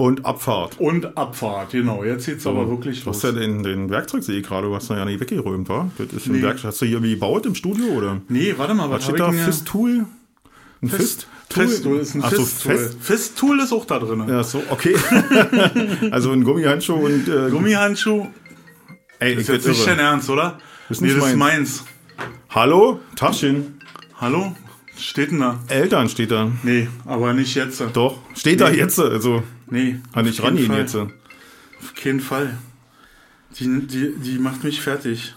Und Abfahrt. Und Abfahrt, genau. Jetzt geht's so, aber wirklich los. Du hast ja den, den Werkzeugsee gerade, du hast ja nicht weggeräumt, wa? Das ist nee. Werkzeug. Hast du hier wie gebaut im Studio, oder? Nee, warte mal, was, was steht da? Fist-Tool? Ein Fist? Fist-Tool ist ein Fist-Tool. Fist Fist-Tool ist auch da drin. Ja, so, okay. also ein Gummihandschuh und... Äh, Gummihandschuh. Ey, das ist jetzt nicht dein Ernst, oder? Ist nee, das meins. ist meins. Hallo? Taschen. Hallo? Steht denn da? Eltern steht da. Nee, aber nicht jetzt. Doch, steht nee. da jetzt. Also, nee. Kann ich rangehen jetzt. Auf keinen Fall. Die, die, die macht mich fertig.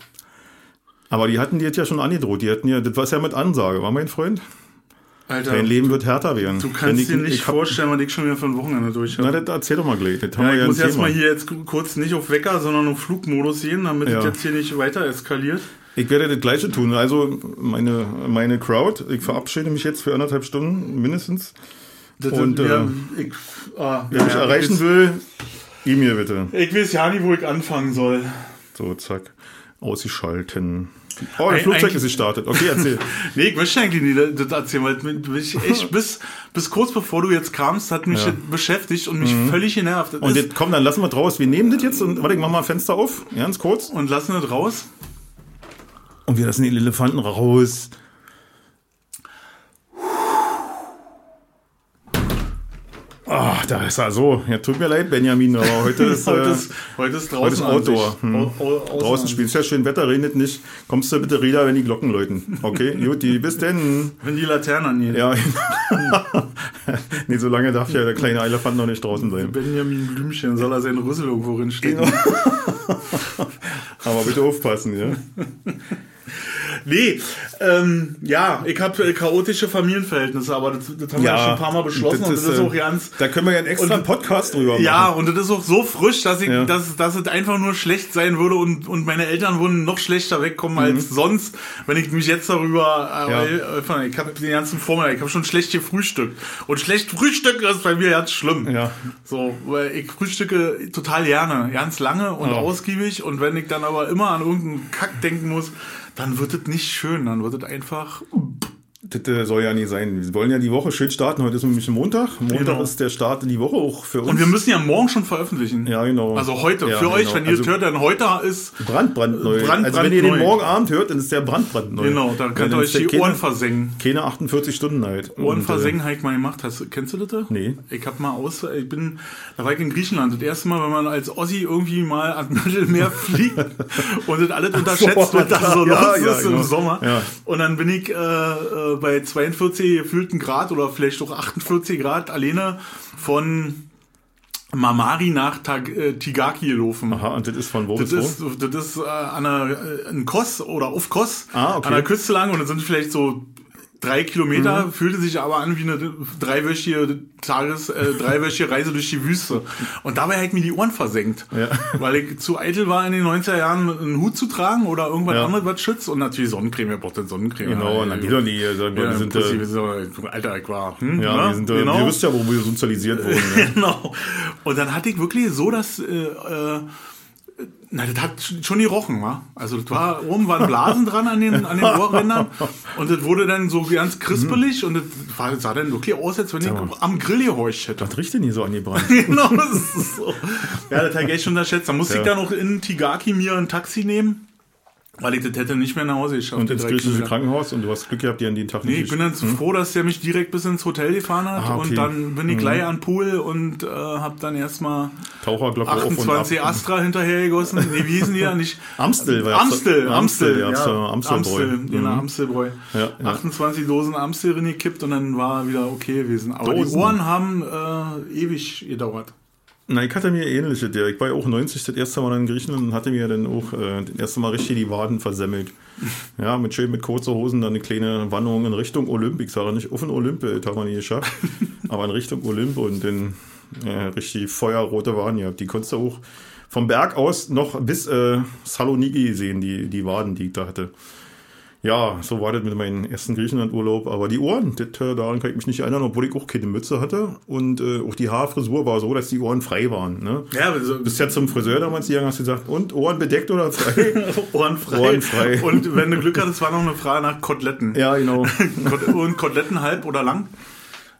Aber die hatten die jetzt ja schon angedroht. Die hatten ja, das war ja mit Ansage, war mein Freund? Alter, Dein Leben wird härter werden. Du kannst ich, dir nicht vorstellen, was ich schon wieder für ein Wochenende durch habe. Na, das erzähl doch mal gleich. Das ja, ich ja muss erstmal hier jetzt kurz nicht auf Wecker, sondern auf Flugmodus gehen, damit ja. es jetzt hier nicht weiter eskaliert. Ich werde das Gleiche tun. Also meine, meine Crowd, ich verabschiede mich jetzt für anderthalb Stunden mindestens. Das und ja, äh, ich, ah, wer ja, mich erreichen will, E-Mail bitte. Ich weiß ja nicht, wo ich anfangen soll. So, zack. Ausgeschalten. Oh, ein Flugzeug ist gestartet. Okay, erzähl. nee, ich möchte eigentlich nicht das erzählen, weil ich echt bis, bis kurz bevor du jetzt kamst, hat mich ja. beschäftigt und mich mhm. völlig genervt. Das und jetzt, komm, dann lassen wir draus. Wir nehmen das jetzt und warte, ich mach mal Fenster auf. Ganz kurz. Und lassen das raus. Und wir lassen den Elefanten raus. Ach, da ist er so. Ja, tut mir leid, Benjamin, aber heute ist, heute, ist heute ist draußen. Heute ist Outdoor. Hm. draußen spielst ja schön Wetter, regnet nicht. Kommst du bitte wieder, wenn die Glocken läuten. Okay, Juti, bis denn. Wenn die Laternen angehen. Ja. nee, so lange darf ja der kleine Elefant noch nicht draußen bleiben. Benjamin Blümchen, soll er seinen Rüssel irgendwo rinstecken. Genau. aber bitte aufpassen, ja. Nee, ähm, ja, ich habe äh, chaotische Familienverhältnisse, aber das, das haben ja, wir ja schon ein paar Mal beschlossen das und das ist, auch ganz. Da können wir ja einen extra und, Podcast drüber machen. Ja, und das ist auch so frisch, dass ich, ja. dass, dass es einfach nur schlecht sein würde und, und meine Eltern würden noch schlechter wegkommen mhm. als sonst, wenn ich mich jetzt darüber. Äh, ja. Äh, ich habe den ganzen Vormittag, ich habe schon schlecht gefrühstückt. Und schlecht frühstücken ist bei mir ganz schlimm. Ja. So, weil ich frühstücke total gerne, ganz lange und ausgiebig. Und wenn ich dann aber immer an irgendeinen Kack denken muss, dann wird es nicht schön, dann wird es einfach das soll ja nicht sein. Wir wollen ja die Woche schön starten. Heute ist nämlich Montag. Montag genau. ist der Start in die Woche auch für uns. Und wir müssen ja morgen schon veröffentlichen. Ja, genau. Also heute. Ja, für genau. euch, wenn ihr also hört, dann heute ist brandbrandneu. Brand, also wenn ihr den morgen Abend hört, dann ist der brandbrandneu. Genau, dann könnt ihr euch die keine, Ohren versengen. Keine 48 Stunden halt. Ohren und, versengen äh, habe ich mal gemacht. Hast, kennst du das? Nee. Ich habe mal aus, ich bin, da war ich in Griechenland. Das erste Mal, wenn man als Ossi irgendwie mal ans Mittelmeer fliegt und das alles unterschätzt, so, was da so ja, los ja, ist genau. im Sommer. Und dann bin ich äh, äh bei 42 gefühlten Grad oder vielleicht auch 48 Grad alleine von Mamari nach Tag, äh, Tigaki gelaufen. Aha, und das ist von wo das bis ist, wo? Das ist äh, an einer, äh, in Kos oder auf Kos, ah, okay. an der Küste lang und dann sind vielleicht so drei Kilometer, mhm. fühlte sich aber an wie eine dreiwöchige Tages, äh, dreiwöchige Reise durch die Wüste. Und dabei hat mir die Ohren versenkt. Ja. Weil ich zu eitel war, in den 90er Jahren einen Hut zu tragen oder irgendwas ja. anderes, was schützt. Und natürlich Sonnencreme, ihr braucht dann Sonnencreme. Genau, und dann die doch nie. Also, wir sind, äh, Alter, ich war. Hm, ja, ne? wir sind, genau. ihr wisst ja, wo wir sozialisiert wurden. Ja. genau. Und dann hatte ich wirklich so, dass, äh, äh na, das hat schon gerochen, wa? Also das war, oben waren Blasen dran an den, an den Ohrrändern und das wurde dann so ganz krispelig mhm. und das war, sah dann wirklich aus, als wenn ich am Grill gehorcht hätte. Das riecht denn hier so angebrannt. genau, das ist so. Ja, das habe ich echt schon unterschätzt. Da musste ja. ich dann noch in Tigaki mir ein Taxi nehmen weil ich das hätte nicht mehr nach Hause geschafft. Und ins griechische Krankenhaus und du hast Glück gehabt, die an den Tag nicht. Nee, ich bin dann hm? froh, dass der mich direkt bis ins Hotel gefahren hat ah, okay. und dann bin ich mhm. gleich an Pool und äh, hab dann erstmal Taucherglocke 28 Astra hinterhergegossen. Nee, wie hießen die ja nicht? Amstel, war Amstel, Amstel, Amstel, ja, Amstel, Amstel, Amstel, mhm. Amstelbräu. Ja, ja. 28 Dosen Amstel gekippt und dann war wieder okay gewesen. Aber Dosen. die Ohren haben äh, ewig gedauert. Nein, ich hatte mir ähnliche. Ich war ja auch 90 das erste Mal in Griechenland und hatte mir dann auch äh, das erste Mal richtig die Waden versemmelt. Ja, mit schön mit kurzer Hosen dann eine kleine Wanderung in Richtung Olymp. Ich sage nicht auf den Olymp, das haben wir nie geschafft, aber in Richtung Olymp und dann äh, richtig feuerrote Waden gehabt. Die konntest du auch vom Berg aus noch bis äh, Saloniki sehen, die, die Waden, die ich da hatte. Ja, so war das mit meinem ersten Griechenland-Urlaub. Aber die Ohren, das, äh, daran kann ich mich nicht erinnern, obwohl ich auch keine Mütze hatte. Und äh, auch die Haarfrisur war so, dass die Ohren frei waren. Ne? Ja, also, bist ja zum Friseur damals gegangen, hast gesagt, und Ohren bedeckt oder frei? Ohren frei. Ohren frei. Und wenn du Glück hattest, war noch eine Frage nach Koteletten. Ja, genau. und Koteletten halb oder lang?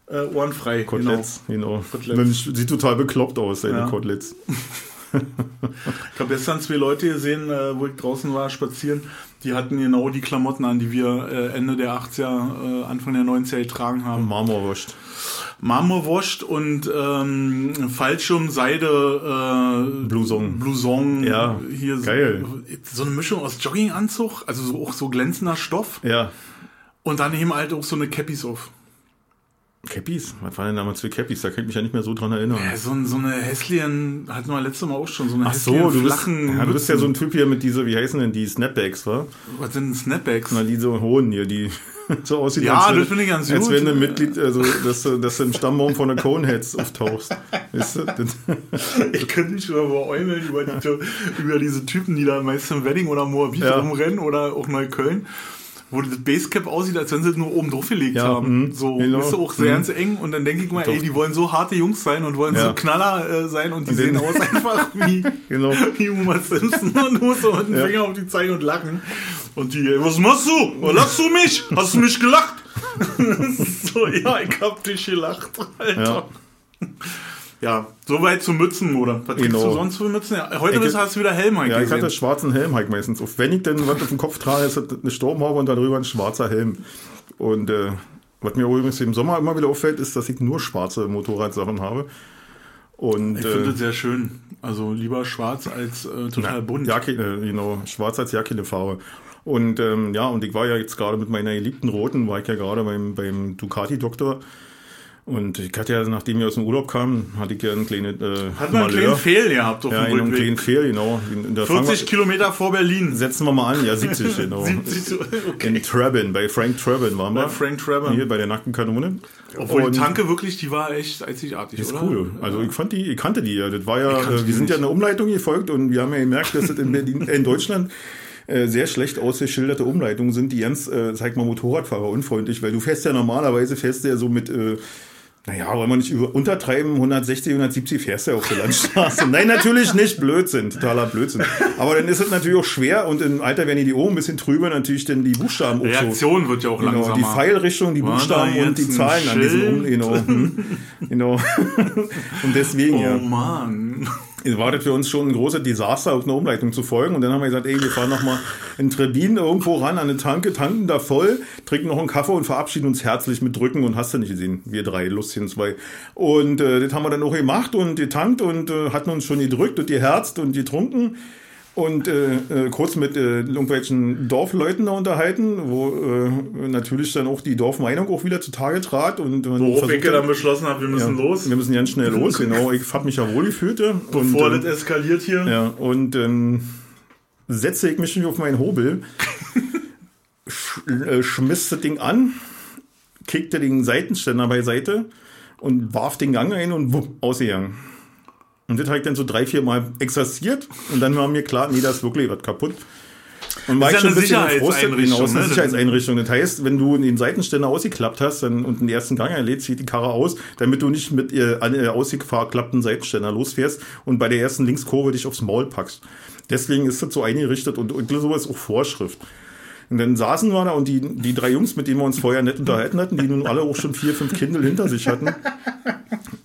äh, ohrenfrei. Koteletts, genau. genau. Koteletts. Sieht total bekloppt aus, seine ja. Koteletts. ich habe gestern zwei Leute gesehen, äh, wo ich draußen war, spazieren. Die hatten genau die Klamotten an, die wir äh, Ende der 80er, äh, Anfang der 90er getragen haben. Marmorwurst. Marmorwurst und ähm, Fallschirm, Seide, äh, Blouson. Blouson. Ja, hier geil. So, so eine Mischung aus Jogginganzug, also so, auch so glänzender Stoff. Ja. Und dann eben halt auch so eine Cappies auf. Cappies? Was waren denn damals für Cappies? Da kann ich mich ja nicht mehr so dran erinnern. Ja, so, so eine hässlichen, hatten wir letztes Mal auch schon, so eine Ach so, du flachen. Bist, ja, du bist ja so ein Typ hier mit diese, wie heißen denn die Snapbacks, wa? Was sind Snapbacks? Na, die so hohen hier, die so aussieht. Ja, als das finde ich ganz als gut. Wenn du Mitglied, also, dass, dass du im Stammbaum von der Coneheads auftauchst. Weißt du? ich könnte nicht über äumeln über, die, über diese Typen, die da meist im Wedding oder Moabit ja. rumrennen oder auch Neukölln wo das Basecap aussieht, als wenn sie es nur oben drauf gelegt ja, haben. Mh, so genau. ist auch sehr mh. eng und dann denke ich mal, Doch. ey, die wollen so harte Jungs sein und wollen ja. so Knaller äh, sein und die sehen aus einfach wie, genau. wie Homer Simpson und muss so mit dem ja. Finger auf die zeigen und lachen. Und die, was machst du? Lachst du mich? Hast du mich gelacht? so, ja, ich hab dich gelacht, Alter. Ja. Ja, soweit zu Mützen, oder? Was genau. du sonst für Mützen? Ja, heute bist, hast du wieder Helm Ja, ich hatte schwarzen Helm meistens. Auf, wenn ich denn was auf dem Kopf trage, ist eine Sturmhaube und darüber ein schwarzer Helm. Und äh, was mir übrigens im Sommer immer wieder auffällt, ist, dass ich nur schwarze Motorradsachen habe. Und, ich finde äh, das sehr schön. Also lieber schwarz als äh, total na, bunt. Jacke, äh, genau, schwarz als Jacke Farbe. Und ähm, ja, und ich war ja jetzt gerade mit meiner geliebten Roten, war ich ja gerade beim, beim Ducati-Doktor. Und ich hatte ja, nachdem wir aus dem Urlaub kamen, hatte ich ja einen kleinen äh, Hat man einen kleinen Fehl gehabt auf ja, dem einen kleinen Fehl, genau. 40 wir, Kilometer vor Berlin. Setzen wir mal an, ja, 70, genau. 70, okay. In Trebin, bei Frank Trebin waren wir. Bei Frank Trebin. Hier bei der nackten Kanone. Obwohl Und die Tanke wirklich, die war echt einzigartig, ist oder? cool. Also ich fand die, ich kannte die ja. Das war ja, äh, wir sind ja eine Umleitung gefolgt und wir haben ja gemerkt, dass das in Berlin, in Deutschland äh, sehr schlecht ausgeschilderte Umleitungen sind, die ganz, äh, sag mal, Motorradfahrer unfreundlich, weil du fährst ja normalerweise, fährst du ja so mit, äh, naja, wollen wir nicht über, untertreiben, 160, 170 fährst du ja auf der Landstraße. Nein, natürlich nicht, Blödsinn, totaler Blödsinn. Aber dann ist es natürlich auch schwer und im Alter werden die Ohren ein bisschen trüber, natürlich denn die Buchstaben auch Reaktion so, wird ja auch genau, langsamer. Die Pfeilrichtung, die Buchstaben und die Zahlen an diesen um, genau. Hm, genau. und deswegen, oh, ja. Oh Mann war das für uns schon ein großer Desaster, auf eine Umleitung zu folgen. Und dann haben wir gesagt, ey, wir fahren nochmal in Trebin irgendwo ran an eine Tanke, tanken da voll, trinken noch einen Kaffee und verabschieden uns herzlich mit Drücken und hast du nicht gesehen. Wir drei, Lustchen zwei. Und äh, das haben wir dann auch gemacht und getankt und äh, hatten uns schon gedrückt und geherzt und getrunken und äh, äh, kurz mit äh, irgendwelchen Dorfleuten da unterhalten, wo äh, natürlich dann auch die Dorfmeinung auch wieder zutage trat. Und man Worauf ich dann beschlossen habe, wir müssen ja, los. Wir müssen ganz schnell los, genau. Ich habe mich ja wohl gefühlt. Bevor und, das eskaliert hier. Ja, und ähm, setze ich mich auf meinen Hobel, sch äh, schmiss das Ding an, kickte den Seitenständer beiseite und warf den Gang ein und wupp, ausgegangen. Und das habe ich dann so drei, vier Mal exerziert und dann war mir klar, nee, da ist wirklich was kaputt. Und war ich schon ein bisschen gefrustet, genau, ist eine Sicherheitseinrichtung. Das heißt, wenn du den Seitenständer ausgeklappt hast dann, und den ersten Gang erlädst, zieht die Karre aus, damit du nicht mit ihr äh, ausgeklappten Seitenständer losfährst und bei der ersten Linkskurve dich aufs Maul packst. Deswegen ist das so eingerichtet und, und sowas auch Vorschrift. Und dann saßen wir da und die, die drei Jungs, mit denen wir uns vorher nett unterhalten hatten, die nun alle auch schon vier, fünf Kindle hinter sich hatten,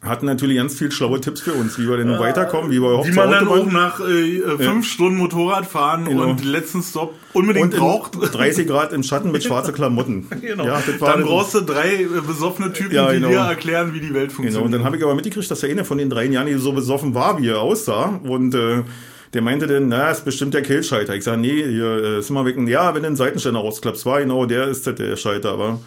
hatten natürlich ganz viel schlaue Tipps für uns, wie wir denn ja, weiterkommen, wie wir überhaupt Wie man dann auch nach äh, fünf ja. Stunden Motorrad fahren genau. und den letzten Stop unbedingt und braucht. 30 Grad im Schatten mit schwarzen Klamotten. genau. Ja, dann brauchst du drei äh, besoffene Typen, ja, genau. die dir erklären, wie die Welt funktioniert. Genau, und dann habe ich aber mitgekriegt, dass der eine von den drei Jahren so besoffen war, wie er aussah. Und äh, der meinte dann, na, ist bestimmt der Killschalter. Ich sage, nee, hier äh, ist mal weg. Ja, wenn du den Seitenständer rausklappst, war genau, der ist der Schalter, aber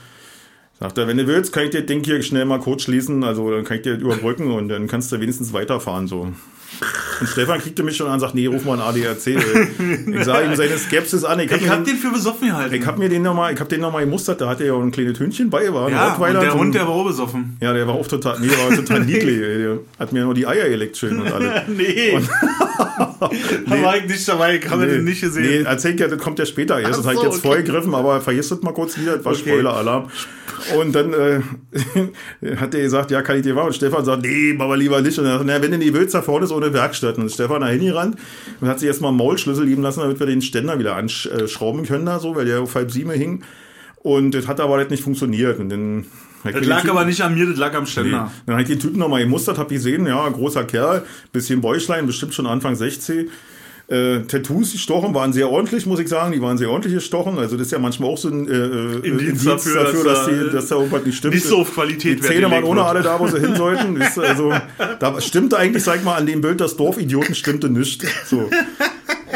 Sagt er, wenn du willst, kann ich dir Ding hier schnell mal kurz schließen, also dann kann ich dir überbrücken und dann kannst du wenigstens weiterfahren, so. Und Stefan kriegte mich schon an und sagt, nee, ruf mal einen ADAC. ich sage ihm seine Skepsis an. Ich, ich hab den für besoffen gehalten. Ich hab mir den nochmal, ich hab den nochmal gemustert, da hatte er ja auch ein kleines Hündchen bei, war ein ja, Rottweiler. Und der Hund, der war auch besoffen. Ja, der war auch total, nee, der war total niedlich. Der hat mir nur die Eier geleckt schön und alle. nee. Und da war ich nicht dabei, ich habe nee, den nicht gesehen. Nee, erzähl ja, das kommt ja später erst. Das so, habe ich jetzt okay. vorgegriffen, aber vergiss das mal kurz wieder, das war okay. Spoiler-Alarm. Und dann äh, hat er gesagt, ja, kann ich dir machen? Und Stefan sagt, nee, aber lieber nicht. Und er sagt, na, wenn du nie willst, da vorne ist ohne Werkstatt. Und Stefan da hingerannt und hat sich erstmal einen Maulschlüssel lieben lassen, damit wir den Ständer wieder anschrauben können da so, weil der auf halb sieben hing. Und das hat aber halt nicht funktioniert. Und dann Das lag aber nicht an mir, das lag am Ständer. Nee. Dann habe ich den Typen nochmal gemustert, hab gesehen, ja, großer Kerl, bisschen Bäuchlein, bestimmt schon Anfang 60. Äh, Tattoos gestochen waren sehr ordentlich, muss ich sagen. Die waren sehr ordentlich gestochen. Also das ist ja manchmal auch so ein äh, äh Indiz, Indiz dafür, dafür dass, dass, die, dass, da irgendwas nicht stimmt. Nicht so auf Qualität. Die Zähne waren ohne alle da, wo sie hin sollten. also da stimmte eigentlich, sag ich mal, an dem Bild das Dorfidioten stimmte nicht. So.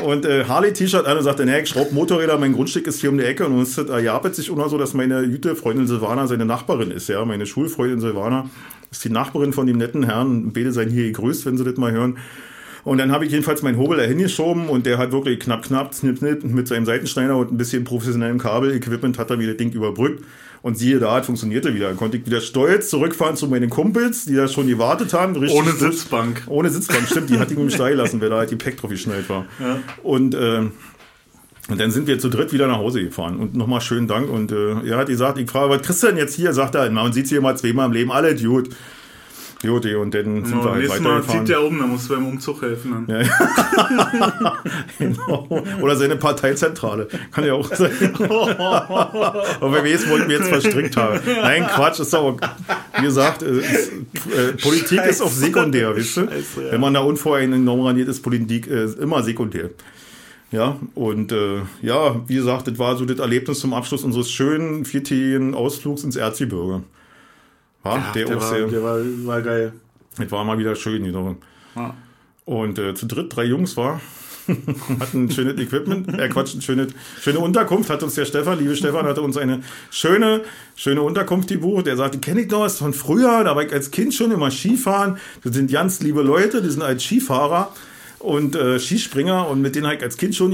Und äh, Harley-T-Shirt an und sagte, nee, ich schraub Motorräder, mein Grundstück ist hier um die Ecke. Und es erjapet sich immer so, dass meine jüte Freundin Silvana seine Nachbarin ist. Ja, Meine Schulfreundin Silvana ist die Nachbarin von dem netten Herrn. Beide seien hier gegrüßt, wenn sie das mal hören. Und dann habe ich jedenfalls meinen Hobel dahin geschoben und der hat wirklich knapp, knapp, snip, snip, mit seinem Seitenschneider und ein bisschen professionellem Kabel-Equipment hat er wieder das Ding überbrückt. Und siehe da, es funktionierte wieder. Dann konnte ich wieder stolz zurückfahren zu meinen Kumpels, die da schon gewartet haben. Richtig ohne Sitzbank. Ohne Sitzbank, stimmt. Die hatte ich nämlich stehen lassen, wer da halt die Pack drauf geschnallt war. Ja. Und, äh, und dann sind wir zu dritt wieder nach Hause gefahren. Und nochmal schönen Dank. Und äh, er hat gesagt, ich frage, was kriegst du denn jetzt hier? Sagt er, man sieht sie hier mal zweimal im Leben, alle Idiot. Jodi, und dann sind wir halt weitergefahren. Mal zieht der um, dann musst du beim Umzug helfen. Dann. Ja. genau. Oder seine Parteizentrale. Kann ja auch sein. Aber wenn wir jetzt wollten wir jetzt verstrickt haben. Nein, Quatsch, ist aber, wie gesagt, ist, äh, Politik Scheiße. ist auch sekundär, wisst ihr? Ja. Wenn man da unvoreingenommen ist, Politik äh, immer sekundär. Ja, und äh, ja, wie gesagt, das war so das Erlebnis zum Abschluss unseres schönen viertägigen Ausflugs ins Erzgebirge. Ja, ja der, der, war, sehr, der war, war geil. Das war mal wieder schön. Wieder. Ja. Und äh, zu dritt, drei Jungs war, hatten ein schönes Equipment, äh Quatsch, eine schöne, schöne Unterkunft, hat uns der Stefan, liebe Stefan, hatte uns eine schöne, schöne Unterkunft gebucht. Der sagte, kenne ich noch was von früher, da war ich als Kind schon immer Skifahren. Das sind ganz liebe Leute, die sind als Skifahrer und äh, Skispringer und mit denen habe ich als Kind schon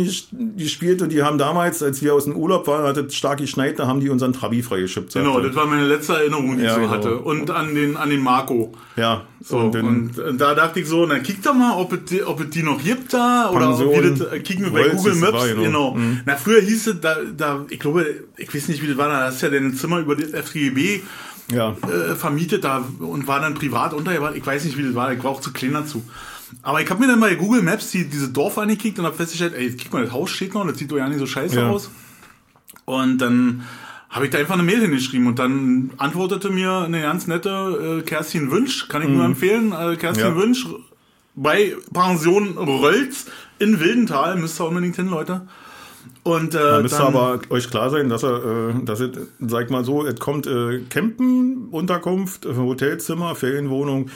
gespielt und die haben damals, als wir aus dem Urlaub waren, hat es stark geschneit, da haben die unseren Trabi freigeschippt. Genau, das war meine letzte Erinnerung, die ja, ich so genau. hatte. Und an den, an den Marco. Ja. So, und, und, und da dachte ich so, na kick doch mal, ob es, ob es die noch gibt da oder Pension, ob wir das, äh, kicken wir bei Google Maps. War, genau. genau. Mhm. Na, früher hieß es, da, da, ich glaube, ich weiß nicht, wie das war, da hast du ja dein Zimmer über das FGB ja. äh, vermietet da und war dann privat untergebracht. Ich weiß nicht, wie das war, ich war auch zu klein dazu. Aber ich habe mir dann bei Google Maps die, diese Dorf angekickt und habe festgestellt, ey, guck mal, das Haus steht noch, das sieht doch ja nicht so scheiße ja. aus. Und dann habe ich da einfach eine Mail hingeschrieben und dann antwortete mir eine ganz nette äh, Kerstin Wünsch, kann ich mhm. nur empfehlen, äh, Kerstin ja. Wünsch bei Pension Rölz in Wildental, müsst ihr unbedingt hin, Leute. Und, äh, da müsste aber euch klar sein, dass er, äh, dass es, sag mal so, es kommt äh, Campen, Unterkunft, Hotelzimmer, Ferienwohnung,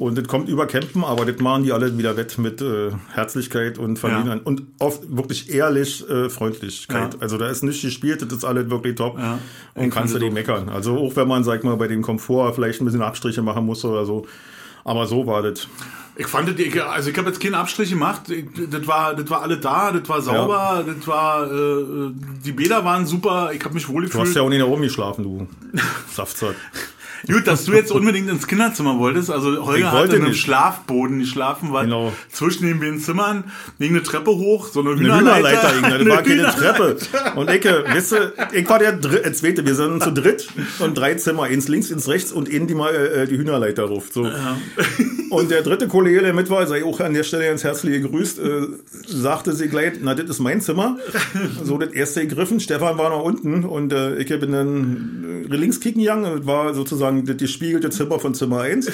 und das kommt über Campen, aber das machen die alle wieder wett mit äh, Herzlichkeit und Familien ja. und oft wirklich ehrlich äh, Freundlichkeit. Ja. Also da ist nicht gespielt, das ist alles wirklich top ja. und kannst du die meckern. Also auch wenn man, sag mal, bei dem Komfort vielleicht ein bisschen Abstriche machen muss oder so. Aber so war das. Ich fand das, also ich habe jetzt keine Abstriche gemacht. Das war, das war alle da, das war sauber, das war, äh, die Bäder waren super. Ich habe mich wohl gefühlt. Du hast ja auch nicht nach oben geschlafen, du Saftzeit. Gut, dass du jetzt unbedingt ins Kinderzimmer wolltest. Also Holger hatte einen nicht. Schlafboden geschlafen, war genau. zwischen den beiden Zimmern, ging eine Treppe hoch, so eine Hühnerleiter. Eine Hühnerleiter, das war keine Treppe. Und Ecke, weißt du, ich war der Dr äh, zweite, wir sind zu dritt und drei Zimmer, eins links, eins rechts und in die mal äh, die Hühnerleiter ruft. So. Ja. Und der dritte Kollege, der mit war, sei auch an der Stelle ganz herzlich gegrüßt, äh, sagte sie gleich, na, das ist mein Zimmer. So, das erste gegriffen, Stefan war noch unten und äh, ich bin dann äh, links kicken gegangen, war sozusagen sozusagen das gespiegelte Zimmer von Zimmer 1.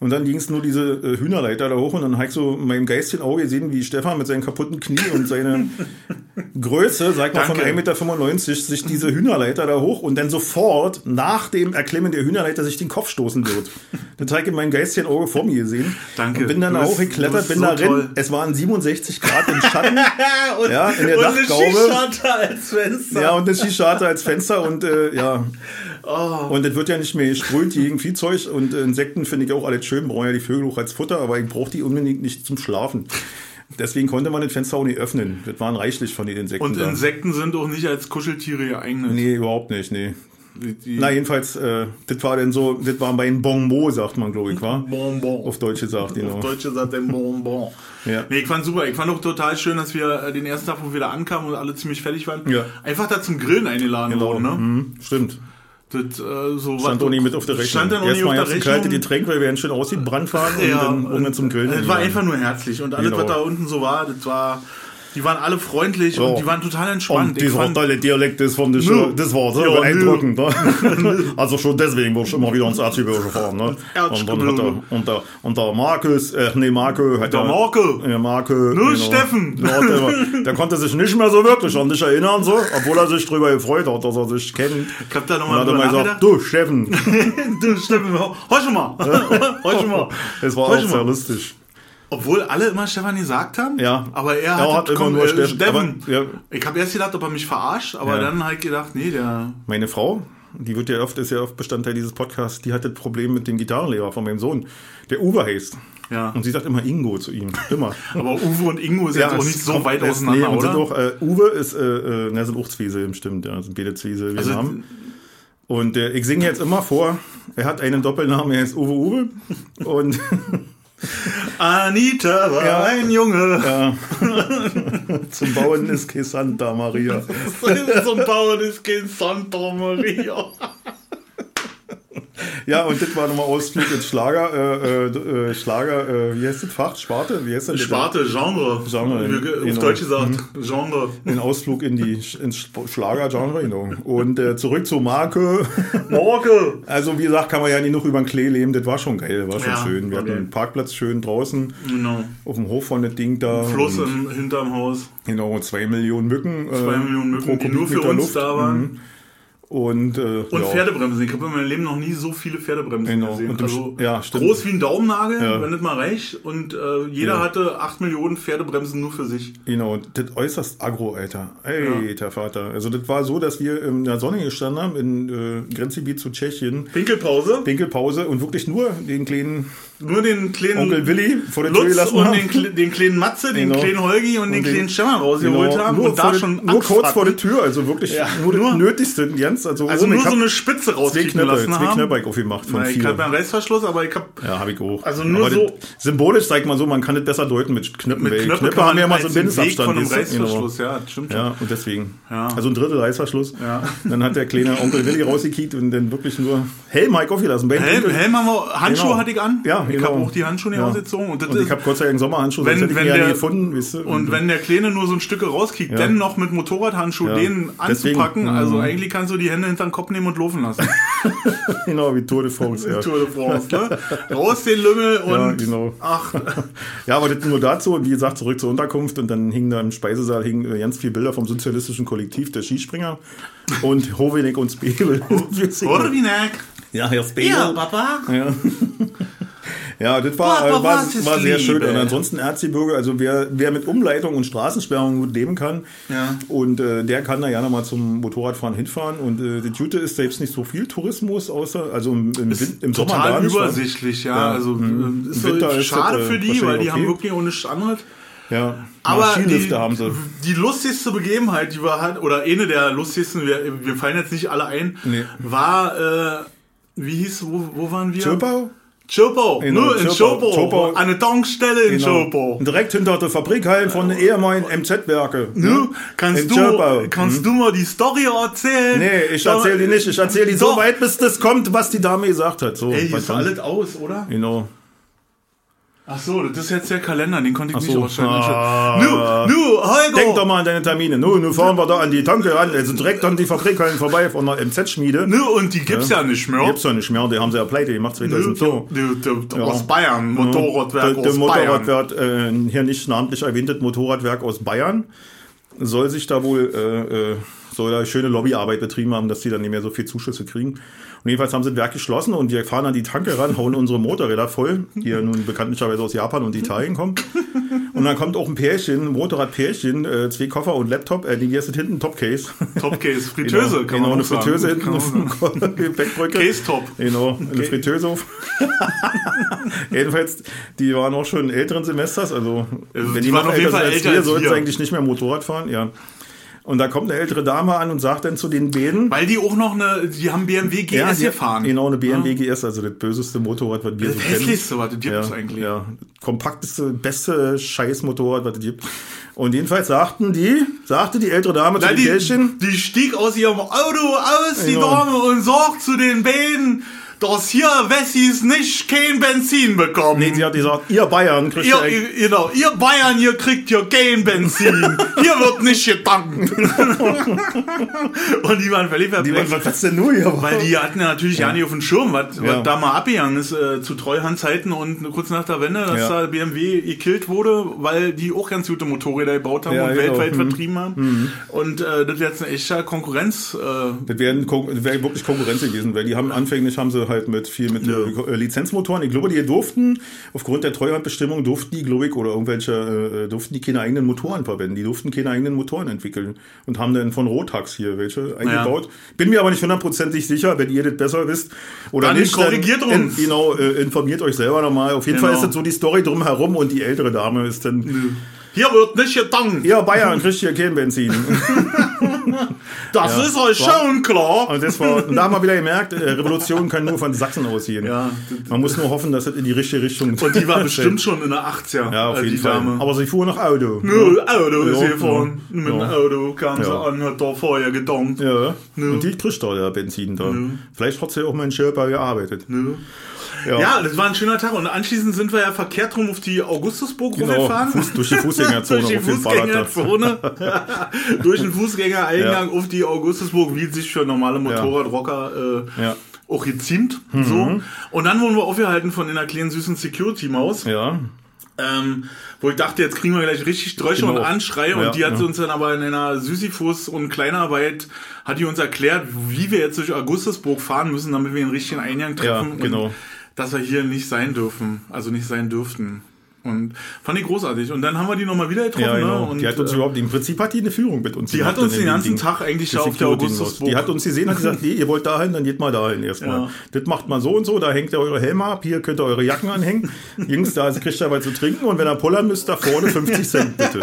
Und dann ging es nur diese äh, Hühnerleiter da hoch und dann habe ich so in meinem Geistchen Auge gesehen, wie Stefan mit seinen kaputten Knie und seiner Größe, sag mal Danke. von 1,95 Meter, sich diese Hühnerleiter da hoch und dann sofort nach dem Erklimmen der Hühnerleiter sich den Kopf stoßen wird. Das habe ich in meinem Geistchen Auge vor mir gesehen. Danke. Und bin dann auch geklettert, bin so da drin. Es waren 67 Grad im Schatten. und, ja, in der und Dachgaube. eine Skischarte als Fenster. Ja, und eine Skischarte als Fenster und äh, ja. Oh. Und es wird ja nicht mehr gesprüht gegen Viehzeug und Insekten finde ich auch alles schön, brauchen ja die Vögel auch als Futter, aber ich brauche die unbedingt nicht zum Schlafen. Deswegen konnte man das Fenster auch nicht öffnen. Das waren reichlich von den Insekten. Und Insekten da. sind auch nicht als Kuscheltiere geeignet. Nee, überhaupt nicht, nee. Die Na, jedenfalls, äh, das war dann so, das war mein Bonbon, sagt man, glaube ich, war. Bonbon. Auf Deutsch gesagt, genau. Auf Deutsch sagt ein Bonbon. ja. Nee, ich fand super. Ich fand auch total schön, dass wir äh, den ersten Tag, wo wir da ankamen und alle ziemlich fertig waren, ja. einfach da zum Grillen eingeladen genau. wurden, ne? Mhm, stimmt. Das, äh, so stand auch nicht mit auf der Rechnung. Stand dann Erstmal auf der Rechnung. kalte Getränk, weil wir ja schön aussieht, Brandfahren ja, und dann ohne zum Grillen. Es war einfach nur herzlich und alles, genau. was da unten so war, das war Die waren alle freundlich ja. und die waren total entspannt. Und dieser fand, tolle Dialekt ist von der Nö. das war so ja, beeindruckend. Ne? also schon deswegen wurde ich immer wieder ins Erzgebirge fahren. Ne? Und dann hat er, und der, und der Markus, äh, nee, Marco, hat der Marco. Ja, Marco. Nur genau, Steffen. Der, der, konnte sich nicht mehr so wirklich an dich erinnern, so, obwohl er sich darüber gefreut hat, dass er sich kennt. Ich hab da nochmal gesagt, du Steffen. du Steffen, hör schon mal. hör schon mal. Es war auch sehr lustig. Obwohl alle immer Stefan gesagt haben. Ja. Aber er, er hat, immer komm, nur äh, Steffen. Aber, ja. Ich habe erst gedacht, ob er mich verarscht, aber ja. dann halt gedacht, nee, der. Meine Frau, die wird ja oft, ist ja oft Bestandteil dieses Podcasts, die hat das Problem mit dem Gitarrenlehrer von meinem Sohn, der Uwe heißt. Ja. Und sie sagt immer Ingo zu ihm. Immer. aber Uwe und Ingo ist ja, auch nicht so weit auseinander, nee, oder? Auch, äh, Uwe ist, äh, äh, ne, sind auch Zwiesel, stimmt, ja, sind beide Zwiesel, wir also, haben. Und äh, ich singe jetzt immer vor, er hat einen Doppelnamen, er heißt Uwe Uwe. Und Anita war ja. ein Junge. Ja. Zum Bauen ist kein Santa Maria. Zum Bauen ist kein Santa Maria. Ja, und das war nochmal Ausflug ins Schlager, äh, äh, äh, Schlager, äh, wie heißt das Fach? Sparte? Wie heißt das? Sparte, Genre. Genre. In, auf. Deutsch gesagt, mhm. Genre. Den Ausflug in die, ins Schlager-Genre, genau. Und äh, zurück zur Marke. Marke! Also, wie gesagt, kann man ja nicht noch über den Klee leben, das war schon geil, war schon ja, schön. Wir okay. hatten einen Parkplatz schön draußen. Genau. Auf dem Hof von dem Ding da. Fluss im, hinterm Haus. Genau, zwei Millionen Mücken. Zwei Millionen Mücken, die nur für uns Luft. da waren. Mhm. Und, äh, und ja. Pferdebremsen. Ich habe in meinem Leben noch nie so viele Pferdebremsen genau. gesehen. Und also ja, stimmt. groß wie ein Daumennagel, ja. wenn das mal reicht. Und äh, jeder ja. hatte 8 Millionen Pferdebremsen nur für sich. Genau, das äußerst agro, Alter. Alter Vater. Also das war so, dass wir in der Sonne gestanden haben, in äh, Grenzgebiet zu Tschechien. Pinkelpause? Pinkelpause und wirklich nur den kleinen nur den kleinen Onkel Willi vor der Tür gelassen und haben. Den, den kleinen Matze, den genau. kleinen Holgi und, und den, den kleinen Stefan rausgeholt genau. haben nur und da schon Nur kurz hatten. vor der Tür, also wirklich ja. nur, nur Nötigste, Jens. Also, also nur so eine Spitze rauskicken lassen zwei Knöpfe ich aufgemacht von Na, vier. Ich habe einen Reißverschluss, aber ich habe... Ja, habe ich auch. Also nur aber so... Symbolisch, sag mal so, man kann das besser deuten mit Knöpfen. Mit Knöpfe, Knöpfe haben ja mal so einen Mindestabstand. von einem Reißverschluss, ja, stimmt Ja, und deswegen. Also ein Drittel Reißverschluss. Dann hat der kleine Onkel Willi rausgekickt und dann wirklich nur Helm habe ich aufgelassen. Helm, Helm haben wir... Handschuhe genau. hatte ich an. Ja, Ich habe auch die Handschuhe nicht ausgezogen. Und, und ich habe Gott sei Dank Sommerhandschuhe, wenn, wenn der, gefunden. Weißt du? Und wenn der Kleine nur so ein Stück rauskickt, dann noch mit Motorradhandschuh den anzupacken, also eigentlich kannst du die Hände hinter den Kopf nehmen und laufen lassen. genau, wie Tour de France, ja. Tour de France, ne? Raus den Lümmel und. Ja, genau. Ach. ja, aber das nur dazu. Und wie gesagt, zurück zur Unterkunft. Und dann hingen da im Speisesaal hingen ganz viele Bilder vom sozialistischen Kollektiv der Skispringer. Und Hovenig und Spebel. Hovenig. Ja, Herr Spebel. Ja, Papa. Ja. Ja, das war, Papa, war, war sehr schön. Und ansonsten Erzgebirge, also wer, wer mit Umleitung und Straßensperrung gut leben kann, ja. und äh, der kann da ja nochmal zum Motorradfahren hinfahren. Und äh, die Jute ist selbst nicht so viel Tourismus, außer also im, im, ist im Sommer total übersichtlich, ja. ja. Also mhm. ist Winter schade ist, für die, weil die okay. haben wirklich ohne anderes. Ja, aber die, haben sie. die lustigste Begebenheit, die wir hatten, oder eine der lustigsten, wir, wir fallen jetzt nicht alle ein, nee. war, äh, wie hieß, wo, wo waren wir? Zschirpau? Chopo, genau, nur in Chopo. Eine Tankstelle in genau. Chopo. Direkt hinter der Fabrikhallen von den ehemaligen MZ-Werke. Ne? Kannst, du, kannst hm? du mal die Story erzählen? Nee, ich erzähle die nicht. Ich erzähle die so weit, bis das kommt, was die Dame gesagt hat. So, Ey, ist alles aus, oder? Genau. Ach so, das ist jetzt der Kalender, den konnte ich Ach nicht so. ausschalten. Ah, nu, nu, Holger! Denk doch mal an deine Termine. Nu, nu fahren wir da an die Tanke ran, also direkt an die Fabrikhallen vorbei von der MZ-Schmiede. Nu, und die gibt's ja, ja nicht mehr. Die gibt's ja nicht mehr, die haben sie ja pleite gemacht 2002. Nu, die, ja. Aus Bayern, Motorradwerk ja. aus Motorradwerk, Bayern. Äh, hier nicht namentlich erwähntes Motorradwerk aus Bayern soll sich da wohl, äh, äh, soll da schöne Lobbyarbeit betrieben haben, dass die dann nicht mehr so viel Zuschüsse kriegen. Und jedenfalls haben sie das Werk geschlossen und wir fahren an die Tanke ran, hauen unsere Motorräder voll, die ja nun bekanntlicherweise aus Japan und Italien kommen. Und dann kommt auch ein Pärchen, ein Motorradpärchen, äh, zwei Koffer und Laptop, äh, die ist hinten Topcase. Topcase, Fritteuse, genau, kann genau, eine Fritteuse hinten auf dem Gepäckbrücke. Case Top. Genau, eine okay. Fritteuse. Jedenfalls, die waren auch schon älteren Semesters, also, also wenn die, die waren auf jeden Fall älter als wir, sollten sie eigentlich nicht mehr Motorrad fahren, ja. Und da kommt eine ältere Dame an und sagt dann zu den beiden. Weil die auch noch eine, die haben BMW GS ja, gefahren. Genau, eine BMW ja. GS, also das böseste Motorrad, was wir das so kennen. Das hässlichste, was es gibt ja, eigentlich. Ja, kompakteste, beste Scheißmotorrad, was es gibt. Und jedenfalls sagten die, sagte die ältere Dame Na, zu den die, Die stieg aus ihrem Auto aus, die genau. Dame, und sagt zu den beiden, dass hier Wessis nicht kein Benzin bekommen. Nee, sie hat gesagt, ihr Bayern kriegt ihr, ihr, genau, ihr Bayern, ihr kriegt hier kein Benzin. hier wird nicht getankt. und die waren völlig perplex. Was ist denn nur hier? Weil die hatten ja natürlich ja, nicht auf dem Schirm, was, ja. was da mal abgegangen ist äh, zu Treuhandzeiten und kurz nach der Wende, dass ja. da BMW gekillt wurde, weil die auch ganz gute Motorräder gebaut haben ja, und genau. weltweit mhm. vertrieben haben. Mhm. Und äh, das wäre jetzt eine echte Konkurrenz. Äh, das wäre wär wirklich Konkurrenz gewesen, weil die haben anfänglich haben sie halt mit viel mit äh, Lizenzmotoren. Ich glaube, die durften aufgrund der Treuhandbestimmung durften die, glaube ich, oder irgendwelche äh, durften die keine eigenen Motoren verwenden. Die durften keine eigenen Motoren entwickeln und haben dann von Rotax hier welche eingebaut. Bin mir aber nicht hundertprozentig sicher, wenn ihr das besser wisst oder dann nicht. Korrigiert dann, uns. genau, äh, informiert euch selber nochmal. Auf jeden genau. Fall ist das so die Story drumherum und die ältere Dame ist dann. Mhm. Hier wird nicht getankt. Ja, Bayern kriegt hier kein Benzin. das ja, ist euch schon klar. Und, das war, und da haben wir wieder gemerkt, äh, Revolutionen können nur von Sachsen ausgehen. Ja, Man muss nur hoffen, dass es in die richtige Richtung Und die war bestimmt schon in der 80er. Ja, auf jeden Fall. Dame. Aber sie fuhr noch Auto. Nö, ja. Auto ist ja, gefahren. Mit dem Auto kam sie an, hat da vorher gedankt. Ja. Und die kriegt da der Benzin da. Vielleicht hat sie auch mal in Schirper gearbeitet. Nö. Ja. ja. das war ein schöner Tag und anschließend sind wir ja verkehrt rum auf die Augustusburg genau, rumgefahren. Fuß, durch die Fußgängerzone. durch die Fußgängerzone. durch den Fußgängereingang ja. auf die Augustusburg, wie sich für normale Motorradrocker äh, ja. auch geziemt. Mhm. So. Und dann wurden wir aufgehalten von einer kleinen süßen Security-Maus. Ja. Ähm, wo ich dachte, jetzt kriegen wir gleich richtig Drösche genau. und Anschrei und die hat ja. uns dann aber in einer Sisyphus und Kleinarbeit hat die uns erklärt, wie wir jetzt durch Augustusburg fahren müssen, damit wir den richtigen Eingang treffen. Ja, genau dass wir hier nicht sein dürfen, also nicht sein dürften. Und fand ich großartig. Und dann haben wir die nochmal wieder getroffen. Ja, genau. ne? und, die hat uns äh, überhaupt, im Prinzip hat die eine Führung mit uns. Die hat uns den ganzen Ding. Tag eigentlich auf der Augustusburg. Die hat uns gesehen und gesagt, nee, ihr wollt dahin, dann geht mal dahin erstmal. Ja. Das macht man so und so, da hängt ihr eure Helme ab, hier könnt ihr eure Jacken anhängen. Jungs, da kriegt ihr was zu trinken und wenn ihr pullern müsst, da vorne 50 Cent bitte.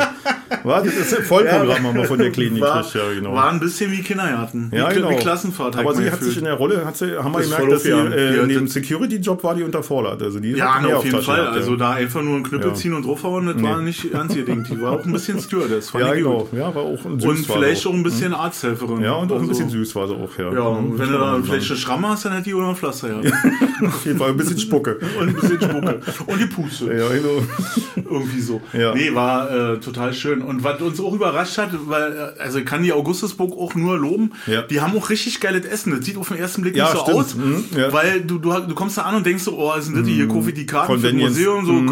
War, das ist ein Vollprogramm haben wir von der Klinik war, ja, genau. War ein bisschen wie Kindergarten. Ja, wie, genau. wie Klassenfahrt. Aber sie hat sich in der Rolle, hat sie, haben wir gemerkt, dass sie äh, neben Security-Job war die unterfordert. Also die ja, auf jeden Fall. Also da einfach nur einen Knüppel ziehen und draufhauen das nee. war nicht ernst gedenkt. Die war auch ein bisschen Stewardess. ja, genau. Ja, war auch ein süß Und vielleicht auch. auch ein bisschen hm? Arzthelferin. Ja, und auch also, ein bisschen süß war sie auch, ja. Ja, und wenn du da vielleicht eine Schramme hast, dann hätte die auch noch ein Pflaster, ja. Auf jeden Fall ein bisschen Spucke. und ein bisschen Spucke. Und die Puste. Ja, genau. Irgendwie so. Ja. Nee, war äh, total schön. Und was uns auch überrascht hat, weil, äh, also kann die Augustusburg auch nur loben, ja. die haben auch richtig geiles Essen. Das sieht auf den ersten Blick ja, nicht so stimmt. aus, mhm, ja. weil du, du, du kommst da an und denkst so, oh, sind das die hier mhm. Kofi die Karten für Museum, so mhm.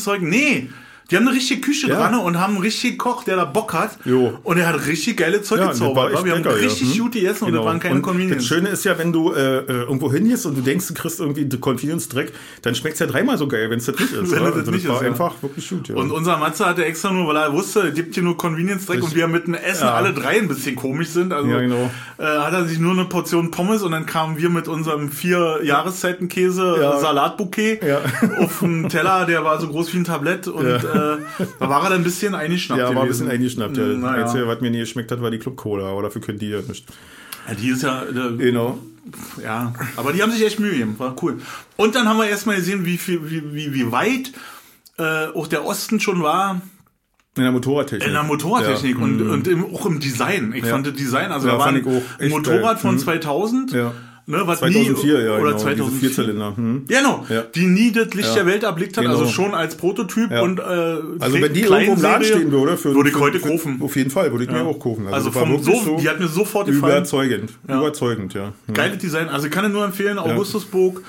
Convenience-Zeug? Nee, die haben eine richtige Küche ja. dran und haben einen richtigen Koch, der da Bock hat. Jo. Und er hat richtig geile Zeug ja, gezaubert. Wir haben richtig ja. gute Essen genau. und das waren keine und Convenience. Das Schöne ist ja, wenn du äh, äh irgendwo hingehst und du denkst, du kriegst irgendwie Convenience-Dreck, dann schmeckt es ja dreimal so geil, wenn es das nicht ist. wenn das, also nicht das war ist, einfach wirklich gut. Ja. Und unser Matze hatte extra nur, weil er wusste, es gibt hier nur Convenience-Dreck und wir mit dem Essen alle drei ein bisschen komisch sind. Also genau. äh, hat er sich nur eine Portion Pommes und dann kamen wir mit unserem vier Jahreszeiten-Käse Salatbouquet auf einen Teller, der war so groß wie ein Tablett und äh, da war er dann ein bisschen eingeschnappt. Ja, war ein bisschen eingeschnappt. Ja. Naja. Einzige, was mir nie geschmeckt hat, war die Club Cola, aber dafür können die ja nicht. Ja, die ist ja. Äh, genau. Ja, aber die haben sich echt Mühe gegeben, war cool. Und dann haben wir erstmal gesehen, wie, viel, wie, wie, wie weit äh, auch der Osten schon war. In der Motorradtechnik. In der Motorradtechnik ja. und, mhm. und im, auch im Design. Ich ja. fand das Design, also ja, da war ein Motorrad geil. von mhm. 2000. Ja Ne, was 2004, nie, ja, oder genau, 2004. Vierzylinder. Hm. Genau, ja. die nie das Licht ja. der Welt erblickt hat, also genau. also schon als Prototyp ja. und äh, Also wenn die irgendwo im Laden stehen würde, für, würde ich für, heute kaufen. Auf jeden Fall, würde ich mir auch kaufen. Also, also vom so, so, die hat mir sofort gefallen. Überzeugend, überzeugend, ja. Hm. Geiles Design, also ich kann ich nur empfehlen, Augustusburg,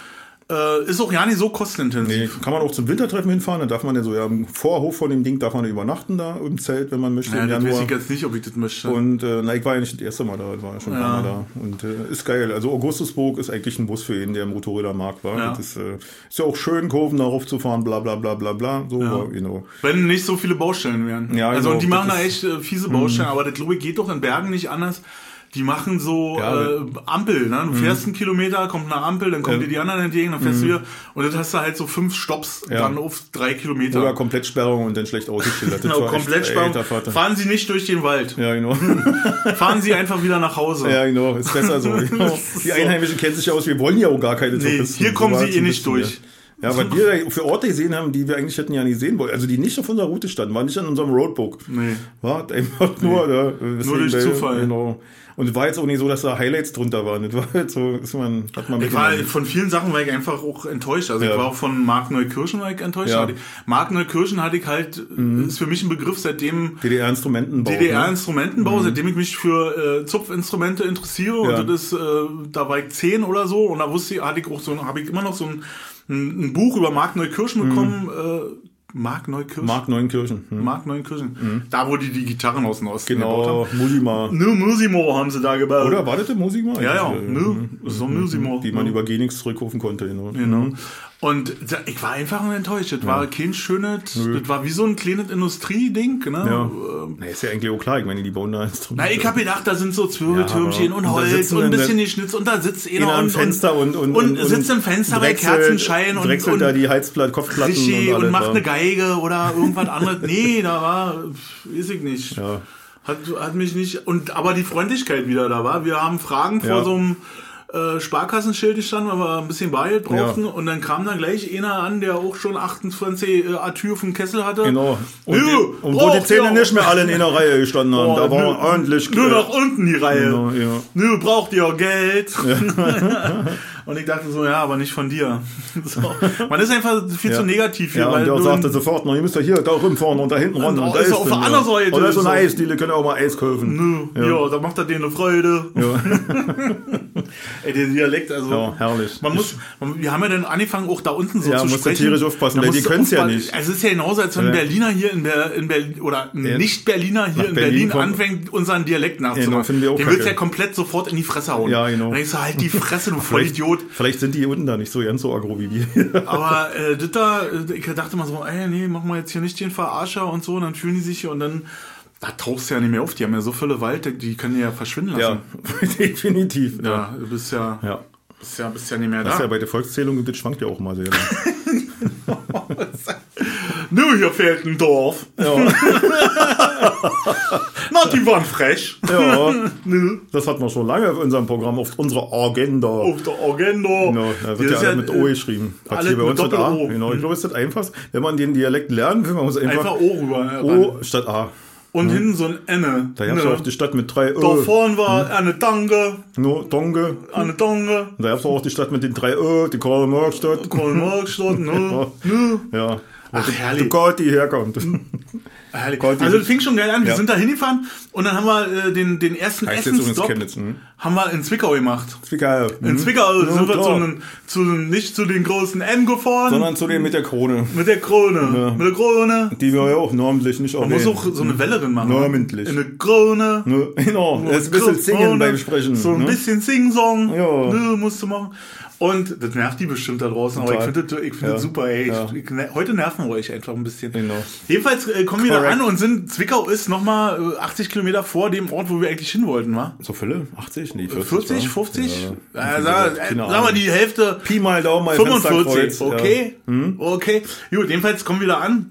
äh, ist auch ja nicht so kostenintensiv. Nee, kann man auch zum Wintertreffen hinfahren, dann darf man ja so ja, im Vorhof von dem Ding darf man übernachten da im Zelt, wenn man möchte. Ja, das weiß ich jetzt nicht, ob ich das möchte. Und äh, na, ich war ja nicht das erste Mal da, ich war ja schon ein paar Mal da. Und äh, ist geil. Also Augustusburg ist eigentlich ein Bus für jeden, der Motorräder mag. War. Ja. Ist, äh, ist ja auch schön, Kurven darauf zu fahren, bla bla bla bla bla. So, ja. genau. Wenn nicht so viele Baustellen wären. Ja, also genau, und die machen da echt äh, fiese Baustellen, mhm. aber das glaube ich geht doch in Bergen nicht anders die machen so ja, äh, Ampel, ne? Du fährst mhm. einen Kilometer, kommt eine Ampel, dann kommen ja. dir die anderen entgegen, dann fährst du mhm. wieder und dann hast du halt so fünf Stops ja. dann auf drei Kilometer. Oder Komplettsperrung und dann schlecht ausgeschildert. genau, Komplettsperrung. Fahren Sie nicht durch den Wald. Ja, genau. Fahren Sie einfach wieder nach Hause. Ja, genau, ist besser so. Genau. Die Einheimischen kennen sich ja aus, wir wollen ja auch gar keine nee, Hier kommen Sie eh nicht durch. Ja, weil wir für Orte gesehen haben, die wir eigentlich hätten ja nicht sehen wollen. Also die nicht auf unserer Route standen, waren nicht in unserem Roadbook. Nee. War einfach nur, Nee. ja, Nur durch Zufall. Genau. Und war jetzt auch nicht so, dass da Highlights drunter waren. Das war halt so, ist man, hat man Ich war von vielen Sachen war ich einfach auch enttäuscht. Also Ja. ich war auch von Mark Neukirchen war ich enttäuscht. Ja. Mhm. Mark Neukirchen hatte ich halt, ist für mich ein Begriff, seitdem DDR-Instrumentenbau. ne? DDR-Instrumentenbau, seitdem ich mich für äh, Zupfinstrumente interessiere Ja. und das ist, äh, da war ich zehn oder so und da wusste ich, hatte ich auch so, habe ich immer noch so ein, ein, ein Buch über Mark Neukirchen bekommen. Äh, Mark Neukirchen? Mhm. Mark Neunkirchen. Hm. Mark Neukirchen. Da, wo die die Gitarren aus dem Osten gebaut Genau. Musima. Nö, Musimo haben sie da gebaut. Oder war das der Musima? Ja, ja, äh, nö, das ist so Musimo. Die man über Genix zurückrufen konnte. Genau. Genau. Und da- ich war einfach nur enttäuscht. Das war kein schönes, das war wie so ein kleines Industrieding. Ne? Ja. Ähm, Na, ist ja eigentlich auch klar. Ich meine, die bauen da Instrumente. Na, ich hab gedacht, da sind so Zwirbeltürmchen Ja, und und da Holz und ein bisschen geschnitzt und da sitzt einer und, Fenster und, und, und, sitzt im Fenster bei drechselt- Kerzenschein und, und, da die Heizplatten, Kopfplatten richtig und, und, macht ja. eine Geige oder irgendwas anderes. Nee, da war, weiß ich nicht. Ja. Hat, hat mich nicht, und aber die Freundlichkeit wieder da war. Wir haben Fragen vor Ja. so einem äh, Sparkassenschild gestanden, weil wir ein bisschen Bargeld brauchten. Und dann kam dann gleich einer an, der auch schon 28 äh, Atür vom Kessel hatte. Genau. Und, Nö, die, und wo die Zähne ihr- nicht mehr alle in einer Reihe gestanden haben. Oh, da war nö, ordentlich. Nur nach unten die Reihe. Genau, ja. Nö, braucht ihr Geld. und ich dachte so, ja, aber nicht von dir. So. Man ist einfach viel Ja. zu negativ hier. Ja, weil und der sagte sofort, noch, ihr müsst ja hier da rumfahren und da hinten ran. Und da ist ist auf der anderen ja. Seite ist so eine Eisdiele, können auch mal Eis kaufen. Nö, ja. da macht er denen eine Freude. Ey, der Dialekt, also. Ja, herrlich. Man muss, wir haben ja dann angefangen, auch da unten so Ja, zu musst sprechen. tierisch aufpassen, weil die du können's ja nicht. Es ist ja genauso, als wenn ein Ja. Berliner hier in, Ber in Berlin, oder ein Ja. Nicht-Berliner hier Nach in Berlin Berlin, anfängt, unseren Dialekt nachzumachen. auch Den willst du ja komplett sofort in die Fresse hauen. Ja, genau. Dann denkst du halt die Fresse, du Vollidiot. vielleicht sind die unten da nicht so ganz so agro wie wir. Aber äh, das da, äh, ich dachte mal so, ey, nee, mach mal jetzt hier nicht den Verarscher und so, und dann fühlen die sich hier und dann, da tauchst du ja nicht mehr auf. Die haben ja so viele Wald, die können ja verschwinden lassen. ja, definitiv. Ja. Ja, du bist ja, ja. bist ja, bist ja nicht mehr Das ist ja da. bei der Volkszählung, das schwankt ja auch mal sehr. Nu, hier fehlt ein Dorf. ja. Na, die waren frech. ja, Nö. das hat man schon lange auf unserem Programm, auf unserer Agenda. Auf der Agenda. Genau, da wird ja alles mit O geschrieben. Hat hier bei mit uns mit A. Genau, ich glaube, es ist das einfachste. Wenn man den Dialekt lernen will, man muss einfach, Einfach O rüber. O statt A. Und hinten so ein Enne. Da gab es Ne. auch die Stadt mit drei Da Ö. vorne war eine Dange, No, Donge. eine Dange, Da gab es auch die Stadt mit den drei Ö, die Karl-Marx-Stadt. Kolmarkstadt, ne? ne? Ja. Ach, Du herrlich. Gott, die herkommt. Herrlich. Gott, die- Also das fing schon geil an. Wir Ja. sind da hingefahren und dann haben wir äh, den, den ersten Heißt Chemnitz. Hm? haben wir in Zwickau gemacht. Zwickau. In Hm? Zwickau Ja, sind wir zu, einem, zu einem, nicht zu den großen N gefahren, Sondern zu dem mit der Krone. mit der Krone. Ja. Mit der Krone. Die wir ja auch namentlich nicht Man muss auch so eine Welle drin machen. Namentlich. In eine Krone. Ne, Genau, das ist ein bisschen singen beim Sprechen. So ein ne? bisschen Sing-Song. Ja. Ne, musst du machen. Und das nervt die bestimmt da draußen, aber ich Total. finde das, ich find Ja. das super, ey. Ja. Ich, ich, heute nerven wir euch einfach ein bisschen. Genau. Jedenfalls äh, kommen wir da Correct. an und sind, Zwickau ist nochmal äh, 80 Kilometer vor dem Ort, wo wir eigentlich hin wollten, wa? So viele? 80? Nee, 40. 40, wa? 50? Ja, irgendwie sag, äh, sag mal die Hälfte. Pi mal Daumen mal 45, Fensterkreuz, okay. Ja. Hm? Okay. Gut, jedenfalls kommen wir da an.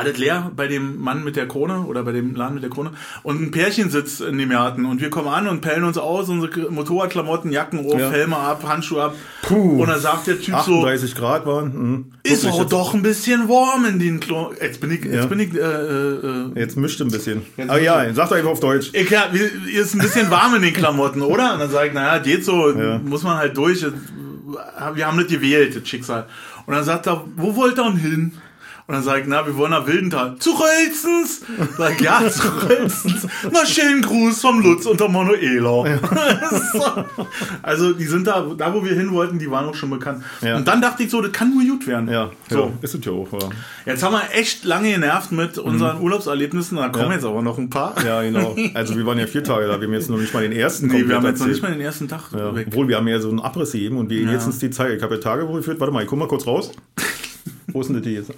Alles leer bei dem Mann mit der Krone oder bei dem Laden mit der Krone. Und ein Pärchen sitzt in dem Garten und wir kommen an und pellen uns aus, unsere Motorradklamotten, Jacken auf, Ja. Helme ab, Handschuhe ab. Puh. Und dann sagt der Typ so, 38 Grad waren. Hm. ist auch doch ein bisschen warm in den Klo. Jetzt bin ich, jetzt Ja. bin ich, äh, äh, Jetzt mischt ein bisschen. Jetzt Aber ja, sag doch einfach auf Deutsch. Ich, ja, ist ein bisschen warm in den Klamotten, oder? Und dann sage ich, naja, geht so, Ja. muss man halt durch. Wir haben das gewählt, das Schicksal. Und dann sagt er, wo wollt ihr denn hin? Und dann sage ich, na, wir wollen nach Wildental. Zu Rölzens! Sag ich, ja, zu Rölzens. Na, schönen Gruß vom Lutz und der Manuela. so. Also, die sind da, da wo wir hin wollten, die waren auch schon bekannt. Ja. Und dann dachte ich so, das kann nur gut werden. Ja, So. ja, ist es ja auch. Ja, Jetzt haben wir echt lange genervt mit unseren Urlaubserlebnissen. Da kommen Mhm. Ja. jetzt aber noch ein paar. ja, genau. Also wir waren ja vier Tage da. Wir haben jetzt noch nicht mal den ersten Nee, wir haben jetzt noch nicht mal den ersten Tag Ja, obwohl wir haben ja so einen Abriss gegeben und wir Ja. jetzt uns die Zeit. Ich habe ja Tagebuch geführt. Warte mal, ich guck mal kurz raus. Wo ist denn hier jetzt?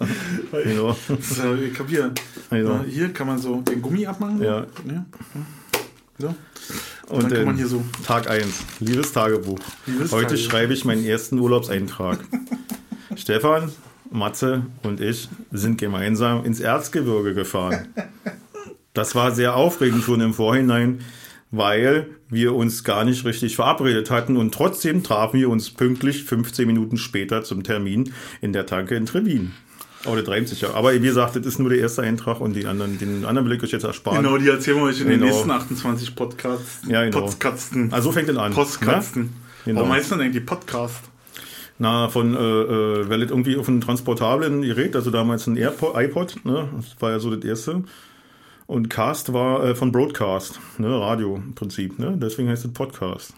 genau. So, ich hab hier, Genau. hier kann man so den Gummi abmachen. Ja. ja. So. Und dann kann man hier so- Tag 1. Liebes Tagebuch. Liebes Heute Tagebuch. schreibe ich meinen ersten Urlaubseintrag. Stefan, Matze und ich sind gemeinsam ins Erzgebirge gefahren. Das war sehr aufregend schon im Vorhinein, weil wir uns gar nicht richtig verabredet hatten und trotzdem trafen wir uns pünktlich 15 Minuten später zum Termin in der Tanke in Trevin. Oh, der treibt sich ja. Aber wie gesagt, das ist nur der erste Eintrag und die anderen, den anderen will ich euch jetzt ersparen. Genau, die erzählen wir euch in genau. den nächsten 28 Podcasts. Ja, genau. Podcasten. Also fängt denn an. Postkasten. Genau. Warum heißt denn eigentlich Podcast? Na, von, äh, äh, weil das irgendwie auf einem transportablen Gerät, also damals ein AirPod, iPod, ne, das war ja so das erste. Und Cast war äh, von Broadcast, ne, Radio im Prinzip, ne, deswegen heißt es Podcast.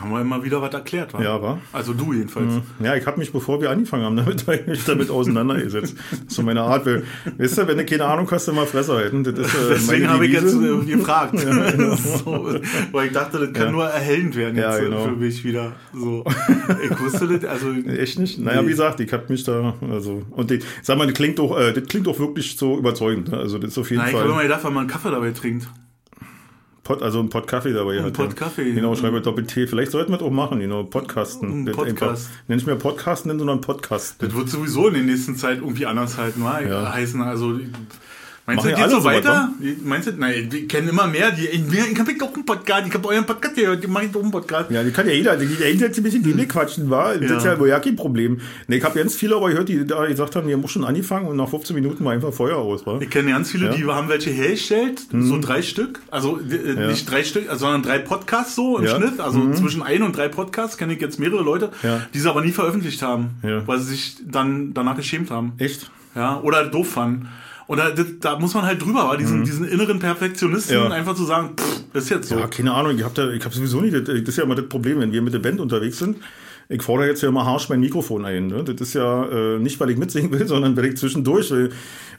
Haben wir immer wieder was erklärt, wa? Ja, war. Also du jedenfalls. Mhm. Ja, ich habe mich, bevor wir angefangen haben, damit, mich damit auseinandergesetzt. So meine Art. Weil, weißt du, wenn du keine Ahnung hast, immer Fresse halten. Das ist, äh, Deswegen habe ich jetzt äh, gefragt. ja, genau. so, weil ich dachte, das kann ja. nur erhellend werden jetzt ja, äh, genau. für mich wieder. So. Ich wusste das, also. Echt nicht? Naja, nee. wie gesagt, ich habe mich da, also, und die, sag mal, das klingt doch, äh, das klingt doch wirklich so überzeugend. Ne? Also, das ist auf jeden Na, Fall. Ich habe immer gedacht, wenn man einen Kaffee dabei trinkt. Pot, also ein Pot Kaffee dabei ein hat. Pot Kaffee. Genau, schreibe Doppel T. Vielleicht sollten wir das auch machen, you know, Podcasten. Ein Podcast. Nenn ich mir Podcasten, sondern Podcast. Das wird sowieso in der nächsten Zeit irgendwie anders halt mal ja. heißen. Also Meinst du, das geht so weiter? So Meinst du, nein, die kennen immer mehr. Die, ich habe doch einen Podcast, ich habe euren Podcast gehört, die mache ich doch einen Podcast. Ja, die kann ja jeder, jeder hinsetzt ein bisschen Bibel quatschen, war. Das ja. ist ja wohl ja kein Problem. Nee, ich habe ganz viele aber gehört, die da gesagt haben, wir haben schon angefangen und nach 15 Minuten war einfach Feuer aus, war. Ich kenne ganz viele, ja. die haben welche hergestellt, mhm. so drei Stück, also äh, ja. nicht drei Stück, sondern drei Podcasts so im Schnitt, also mhm. zwischen ein und drei Podcasts kenne ich jetzt mehrere Leute, die sie aber nie veröffentlicht haben, weil sie sich dann danach geschämt haben. Echt? Ja, oder doof fanden. Und da, da, muss man halt drüber, war diesen, mhm. diesen inneren Perfektionisten ja. einfach zu sagen, pff, das ist jetzt so. Ja, keine Ahnung, ich habe da, ich hab sowieso nicht, das ist ja immer das Problem, wenn wir mit der Band unterwegs sind. Ich fordere jetzt ja immer harsch mein Mikrofon ein. Ne? Das ist ja äh, nicht, weil ich mitsingen will, sondern weil ich zwischendurch will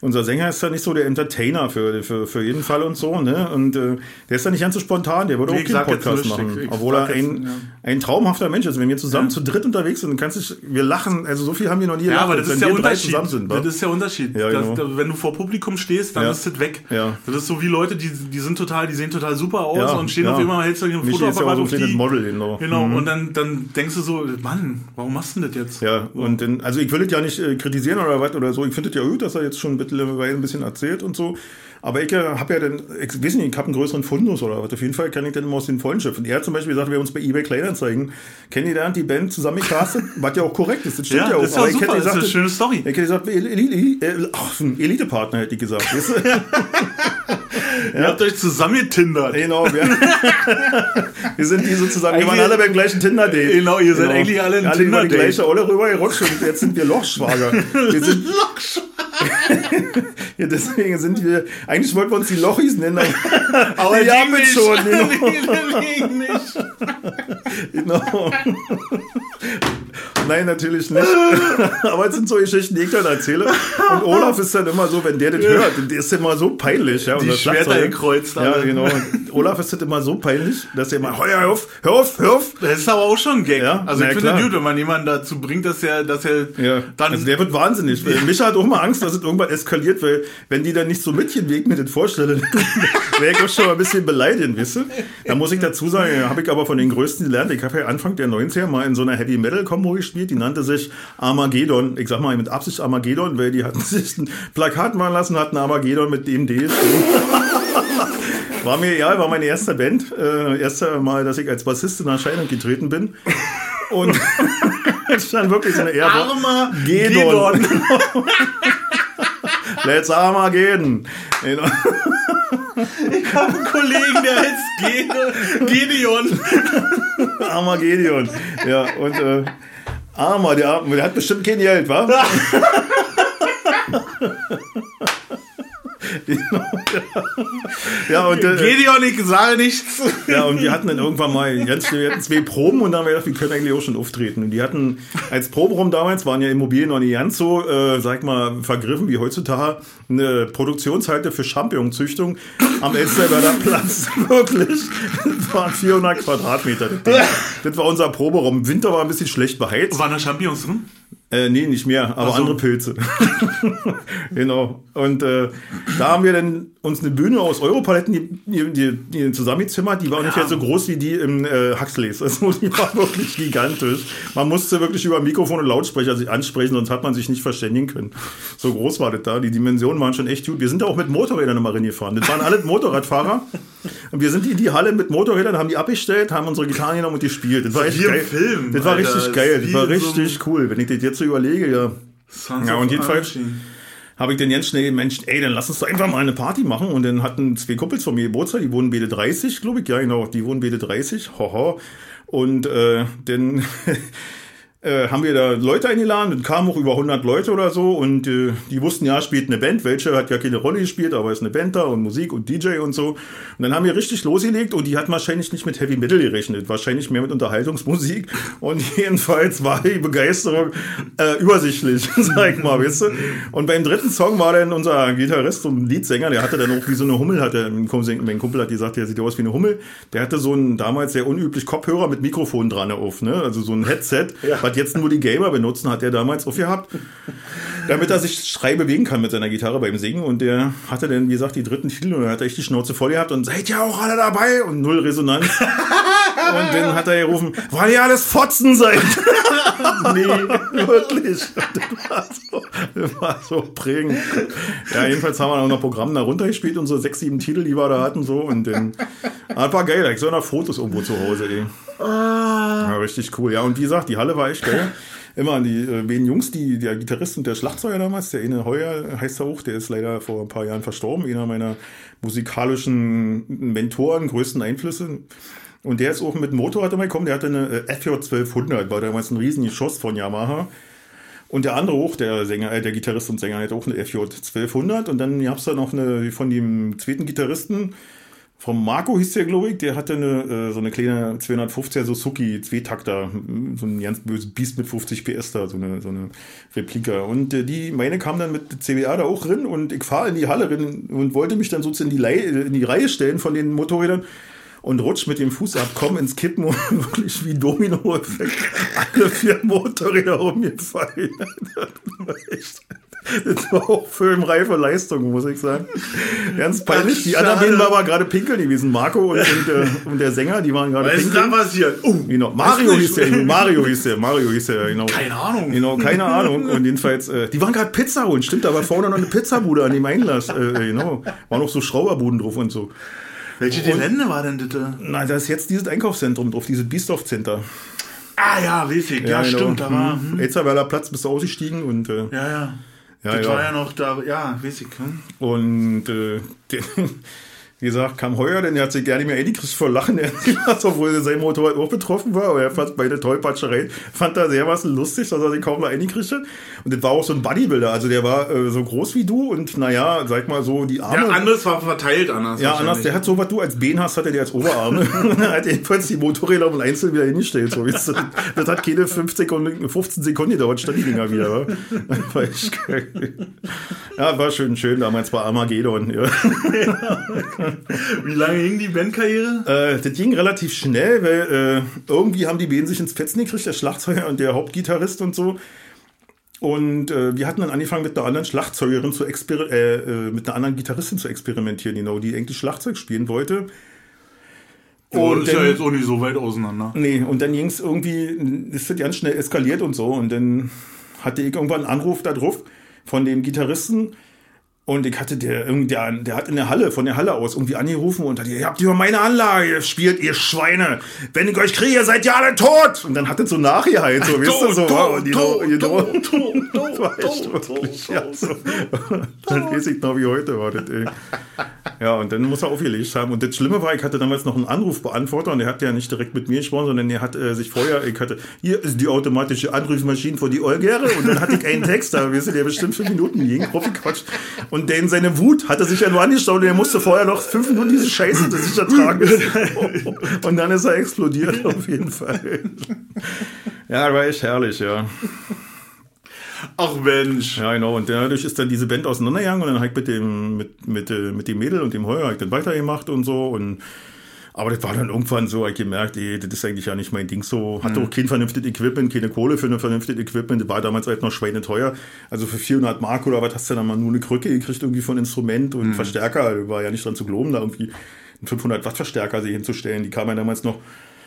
unser Sänger ist ja nicht so der Entertainer für, für, für jeden Fall und so, ne? Und äh, der ist ja nicht ganz so spontan, der würde auch keinen Podcast machen. Ich, ich obwohl er ein, ja. ein traumhafter Mensch ist. Wenn wir zusammen ja. zu dritt unterwegs sind, dann kannst du, wir lachen, also so viel haben wir noch nie ja, aber das ist der Unterschied. Sind, das ist der Unterschied. Ja, genau. das, wenn du vor Publikum stehst, dann ist das weg. Das ist so wie Leute, die, die sind total, die sehen total super aus und stehen auf immer, hältst du ein Fotoapparat auf die. Model, genau. Genau, mhm. und dann, dann denkst du so, Mann, warum machst du das jetzt? Ja, und dann, also ich will das ja nicht äh, kritisieren oder was oder so. Ich finde es ja gut, dass er jetzt schon mittlerweile ein bisschen erzählt und so. Aber ich äh, habe ja dann, ich weiß nicht, ich habe einen größeren Fundus oder was. Auf jeden Fall kann ich dann immer aus den vollen Schöpfen. Er hat zum Beispiel gesagt, wir haben uns bei eBay Kleinanzeigen kennengelernt, die Band zusammengecastet, was ja auch korrekt ist. Das stimmt ja, ja auch. Das ist ja super, das gesagt, ist eine schöne Story. Ich hätte gesagt, Elite-Partner hätte ich gesagt. Ihr habt euch zusammengetindert. Genau, wir, wir sind die sozusagen, wir waren alle beim gleichen Tinder-Date. Genau, ihr seid genau. eigentlich alle ein Tinder-Date. Alle die gleiche Olle rübergerutscht und jetzt sind wir Lochschwager. Wir sind Lochschwager. ja, deswegen sind wir, eigentlich wollten wir uns die Lochis nennen, aber, aber ja, mit schon. Genau. genau. Nein, natürlich nicht. Aber es sind so Geschichten, die ich dann erzähle. Und Olaf ist dann immer so, wenn der das hört, der ist immer so peinlich. Ja, die Schwerter gekreuzt. Ja, genau. Olaf ist das immer so peinlich, dass er immer, hör auf, hör auf, hör auf. Das ist aber auch schon ein Gag. Ja? Also ich finde gut, wenn man jemanden dazu bringt, dass er, dass er ja. dann... Also der wird wahnsinnig. Micha hat auch mal Angst, dass es irgendwann eskaliert, weil wenn die dann nicht so mit den Weg mit den vorstellen, wäre ich auch schon mal ein bisschen beleidigt, wisst ihr? Da muss ich dazu sagen, habe ich aber von den Größten gelernt. Ich habe ja Anfang der 90er mal in so einer Heavy-Metal-Kombo gespielt gespielt, die nannte sich Armageddon. Ich sag mal mit Absicht Armageddon, weil die hatten sich ein Plakat machen lassen, hatten Armageddon mit dem D War mir egal, war meine erste Band. Äh, erste Mal, dass ich als Bassist in Erscheinung getreten bin. Und es stand wirklich so eine Erbe. Armageddon. Let's Armageddon. Genau. Ich habe einen Kollegen, der heißt Gedeon. Armageddon. Ja, und äh, Armer, der, der hat bestimmt kein Geld, wa? ja, und, äh, Gedeon, ich sage nichts. Ja, und wir hatten dann irgendwann mal ganz schnell, wir hatten zwei Proben und dann haben wir gedacht, wir können eigentlich auch schon auftreten. Und die hatten als Proberaum damals, waren ja Immobilien noch nicht ganz so, äh, sag mal, vergriffen wie heutzutage, eine Produktionshalte für Champignonzüchtung am Elsterwerder Platz. Wirklich. Das waren 400 Quadratmeter. Das, das war unser Proberaum. Im Winter war ein bisschen schlecht beheizt. Waren da Champignons drin? Äh, nee, nicht mehr, aber so. andere Pilze. genau. Und äh, da haben wir dann uns eine Bühne aus Europaletten die, die, die zusammengezimmert, die war ja. ungefähr so groß wie die im äh, Huxleys. Also die war wirklich gigantisch. Man musste wirklich über Mikrofon und Lautsprecher sich ansprechen, sonst hat man sich nicht verständigen können. So groß war das da. Die Dimensionen waren schon echt gut. Wir sind da auch mit Motorrädern immer reingefahren. Das waren alle Motorradfahrer. Und wir sind in die Halle mit Motorrädern, haben die abgestellt, haben unsere Gitarren genommen und gespielt. Das war echt geil. Film, das war Alter, richtig geil. Das war richtig cool. Wenn ich das jetzt so überlege, ja. Sons ja, und jedenfalls habe ich den ganz schnell Menschen, ey, dann lass uns doch einfach mal eine Party machen. Und dann hatten zwei Kumpels von mir Geburtstag, die wohnen beide 30, glaube ich. Ja, genau, die wohnen beide 30. Hoho. Und äh, dann äh, haben wir da Leute eingeladen, dann kamen auch über 100 Leute oder so. Und äh, die wussten, ja, spielt eine Band, welche hat ja keine Rolle gespielt, aber ist eine Band da und Musik und DJ und so. Und dann haben wir richtig losgelegt und die hat wahrscheinlich nicht mit Heavy Metal gerechnet, wahrscheinlich mehr mit Unterhaltungsmusik und jedenfalls war die Begeisterung äh, übersichtlich, sag ich mal, weißt du. Und beim dritten Song war dann unser Gitarrist und Leadsänger, der hatte dann auch wie so eine Hummel, hatte, mein Kumpel hat gesagt, der sieht aus wie eine Hummel, der hatte so einen damals sehr unüblich Kopfhörer mit Mikrofon dran auf, ne, also so ein Headset, ja was jetzt nur die Gamer benutzen, hat er damals aufgehabt, damit er sich frei bewegen kann mit seiner Gitarre beim Singen. Und der hatte dann, wie gesagt, die dritten Titel und er hat echt die Schnauze voll gehabt und seid ja auch alle dabei und null Resonanz. und dann hat er gerufen, weil ihr alles Fotzen seid. nee, wirklich. Das war, so, das war so prägend. Ja, jedenfalls haben wir auch noch Programm da runtergespielt, unsere sechs, sieben Titel, die wir da hatten, so. Und dann, das war geil. Ich so noch Fotos irgendwo zu Hause, ey. Ah. Ja, richtig cool. Ja, und wie gesagt, die Halle war echt geil. Immer an die äh, beiden Jungs, die, der Gitarrist und der Schlagzeuger damals, der eine Heuer heißt er auch, der ist leider vor ein paar Jahren verstorben, einer meiner musikalischen Mentoren, größten Einflüsse. Und der ist auch mit dem Motorrad immer gekommen, der hatte eine äh, FJ 1200, war damals ein riesen Geschoss von Yamaha. Und der andere auch, der Sänger, äh, der Gitarrist und Sänger, hat auch eine FJ 1200. Und dann gab es da noch eine von dem zweiten Gitarristen, vom Marco hieß der, glaube ich, der hatte eine, äh, so eine kleine 250er Suzuki Zweitakter, so ein ganz böses Biest mit 50 PS da, so eine, so eine Replika. Und äh, die, meine kam dann mit CBA da auch drin und ich fahre in die Halle rein und wollte mich dann sozusagen in die, Lei in die Reihe stellen von den Motorrädern und rutscht mit dem Fuß ab, komm ins Kippen und wirklich wie Domino-Effekt alle vier Motorräder umgefallen. das war echt das war auch filmreife Leistung, muss ich sagen. Ganz peinlich. Die anderen beiden waren aber gerade pinkeln gewesen. Marco und, und, äh, und, der Sänger, die waren gerade pinkeln. Was ist da passiert? Oh, genau. Mario hieß der. Mario hieß der. Mario hieß der, genau. Keine Ahnung. Genau, keine Ahnung. Und jedenfalls, äh, die waren gerade Pizza holen. Stimmt, da war vorne noch eine Pizzabude an dem Einlass. Äh, genau. Waren noch so Schrauberbuden drauf und so. Welche Gelände war denn das? Na, da ist jetzt dieses Einkaufszentrum drauf, dieses Biesdorf Center. Ah ja, richtig. Ja, ja genau. stimmt. Da war, hm. Elzerweiler Platz bist du ausgestiegen und äh, ja, ja. Ja, das ja. war ja noch da, ja, weiß ich. Hm? Und äh, wie gesagt, kam heuer, denn er hat sich gerne mehr eingekriegt vor Lachen, obwohl sein Motorrad auch betroffen war, aber er fand bei der Tollpatscherei, fand er sehr was lustig, dass er sich kaum noch eingekriegt hat. Und das war auch so ein Bodybuilder, also der war äh, so groß wie du und naja, sag mal so, die Arme. Ja, anders war verteilt anders. Ja, anders, der hat so, was du als Bein hast, hat er der als Oberarme. er hat jedenfalls die Motorräder um einzeln wieder hingestellt, so das, das hat keine 5 Sekunden, 15 Sekunden gedauert, stand die Dinger wieder. War echt geil. Ja, war schön, schön damals bei Armageddon. Ja. Wie lange ging die Bandkarriere? Äh, das ging relativ schnell, weil äh, irgendwie haben die Band sich ins Fetzen gekriegt, der Schlagzeuger und der Hauptgitarrist und so. Und äh, wir hatten dann angefangen mit einer anderen Schlagzeugerin zu exper äh, äh, mit einer anderen Gitarristin zu experimentieren, genau, die eigentlich Schlagzeug spielen wollte. Oh, das ist dann, ja jetzt auch nicht so weit auseinander. Nee, und dann ging es irgendwie, ist das ganz schnell eskaliert und so. Und dann hatte ich irgendwann einen Anruf da drauf von dem Gitarristen, und ich hatte der, der, der hat in der Halle, von der Halle aus irgendwie angerufen und hat, ihr habt über meine Anlage gespielt, ihr Schweine. Wenn ich euch kriege, seid ihr alle tot. Und dann hat es so nachgeheilt, so, wisst ihr, so. Und. Dann weiß ich noch, wie heute war das, ey. Ja, und dann muss er aufgelegt haben. Und das Schlimme war, ich hatte damals noch einen Anrufbeantworter und der hat ja nicht direkt mit mir gesprochen, sondern der hat äh, sich vorher, ich hatte, hier ist die automatische Anrufmaschine für die Olgere und dann hatte ich einen Text da, wisst ihr, der bestimmt fünf Minuten ging, Profi-Quatsch. Und denn seine Wut hat er sich ja nur angeschaut und er musste vorher noch fünf Minuten diese Scheiße das sich ertragen. und dann ist er explodiert auf jeden Fall. Ja, war echt herrlich, ja. Ach Mensch. Ja, genau. Und dadurch ist dann diese Band auseinandergegangen und dann habe ich mit dem, mit, mit, äh, mit dem Mädel und dem Heuer dann weitergemacht und so. Und Aber das war dann irgendwann so, ich gemerkt, ey, das ist eigentlich ja nicht mein Ding so. Hatte mhm. auch kein vernünftiges Equipment, keine Kohle für ein vernünftiges Equipment. Das war damals halt noch schweineteuer. Also für 400 Mark oder was hast du dann mal nur eine Krücke gekriegt irgendwie von Instrument und mhm. Verstärker. War ja nicht dran zu glauben, da irgendwie einen 500 Watt Verstärker sich hinzustellen. Die kam ja damals noch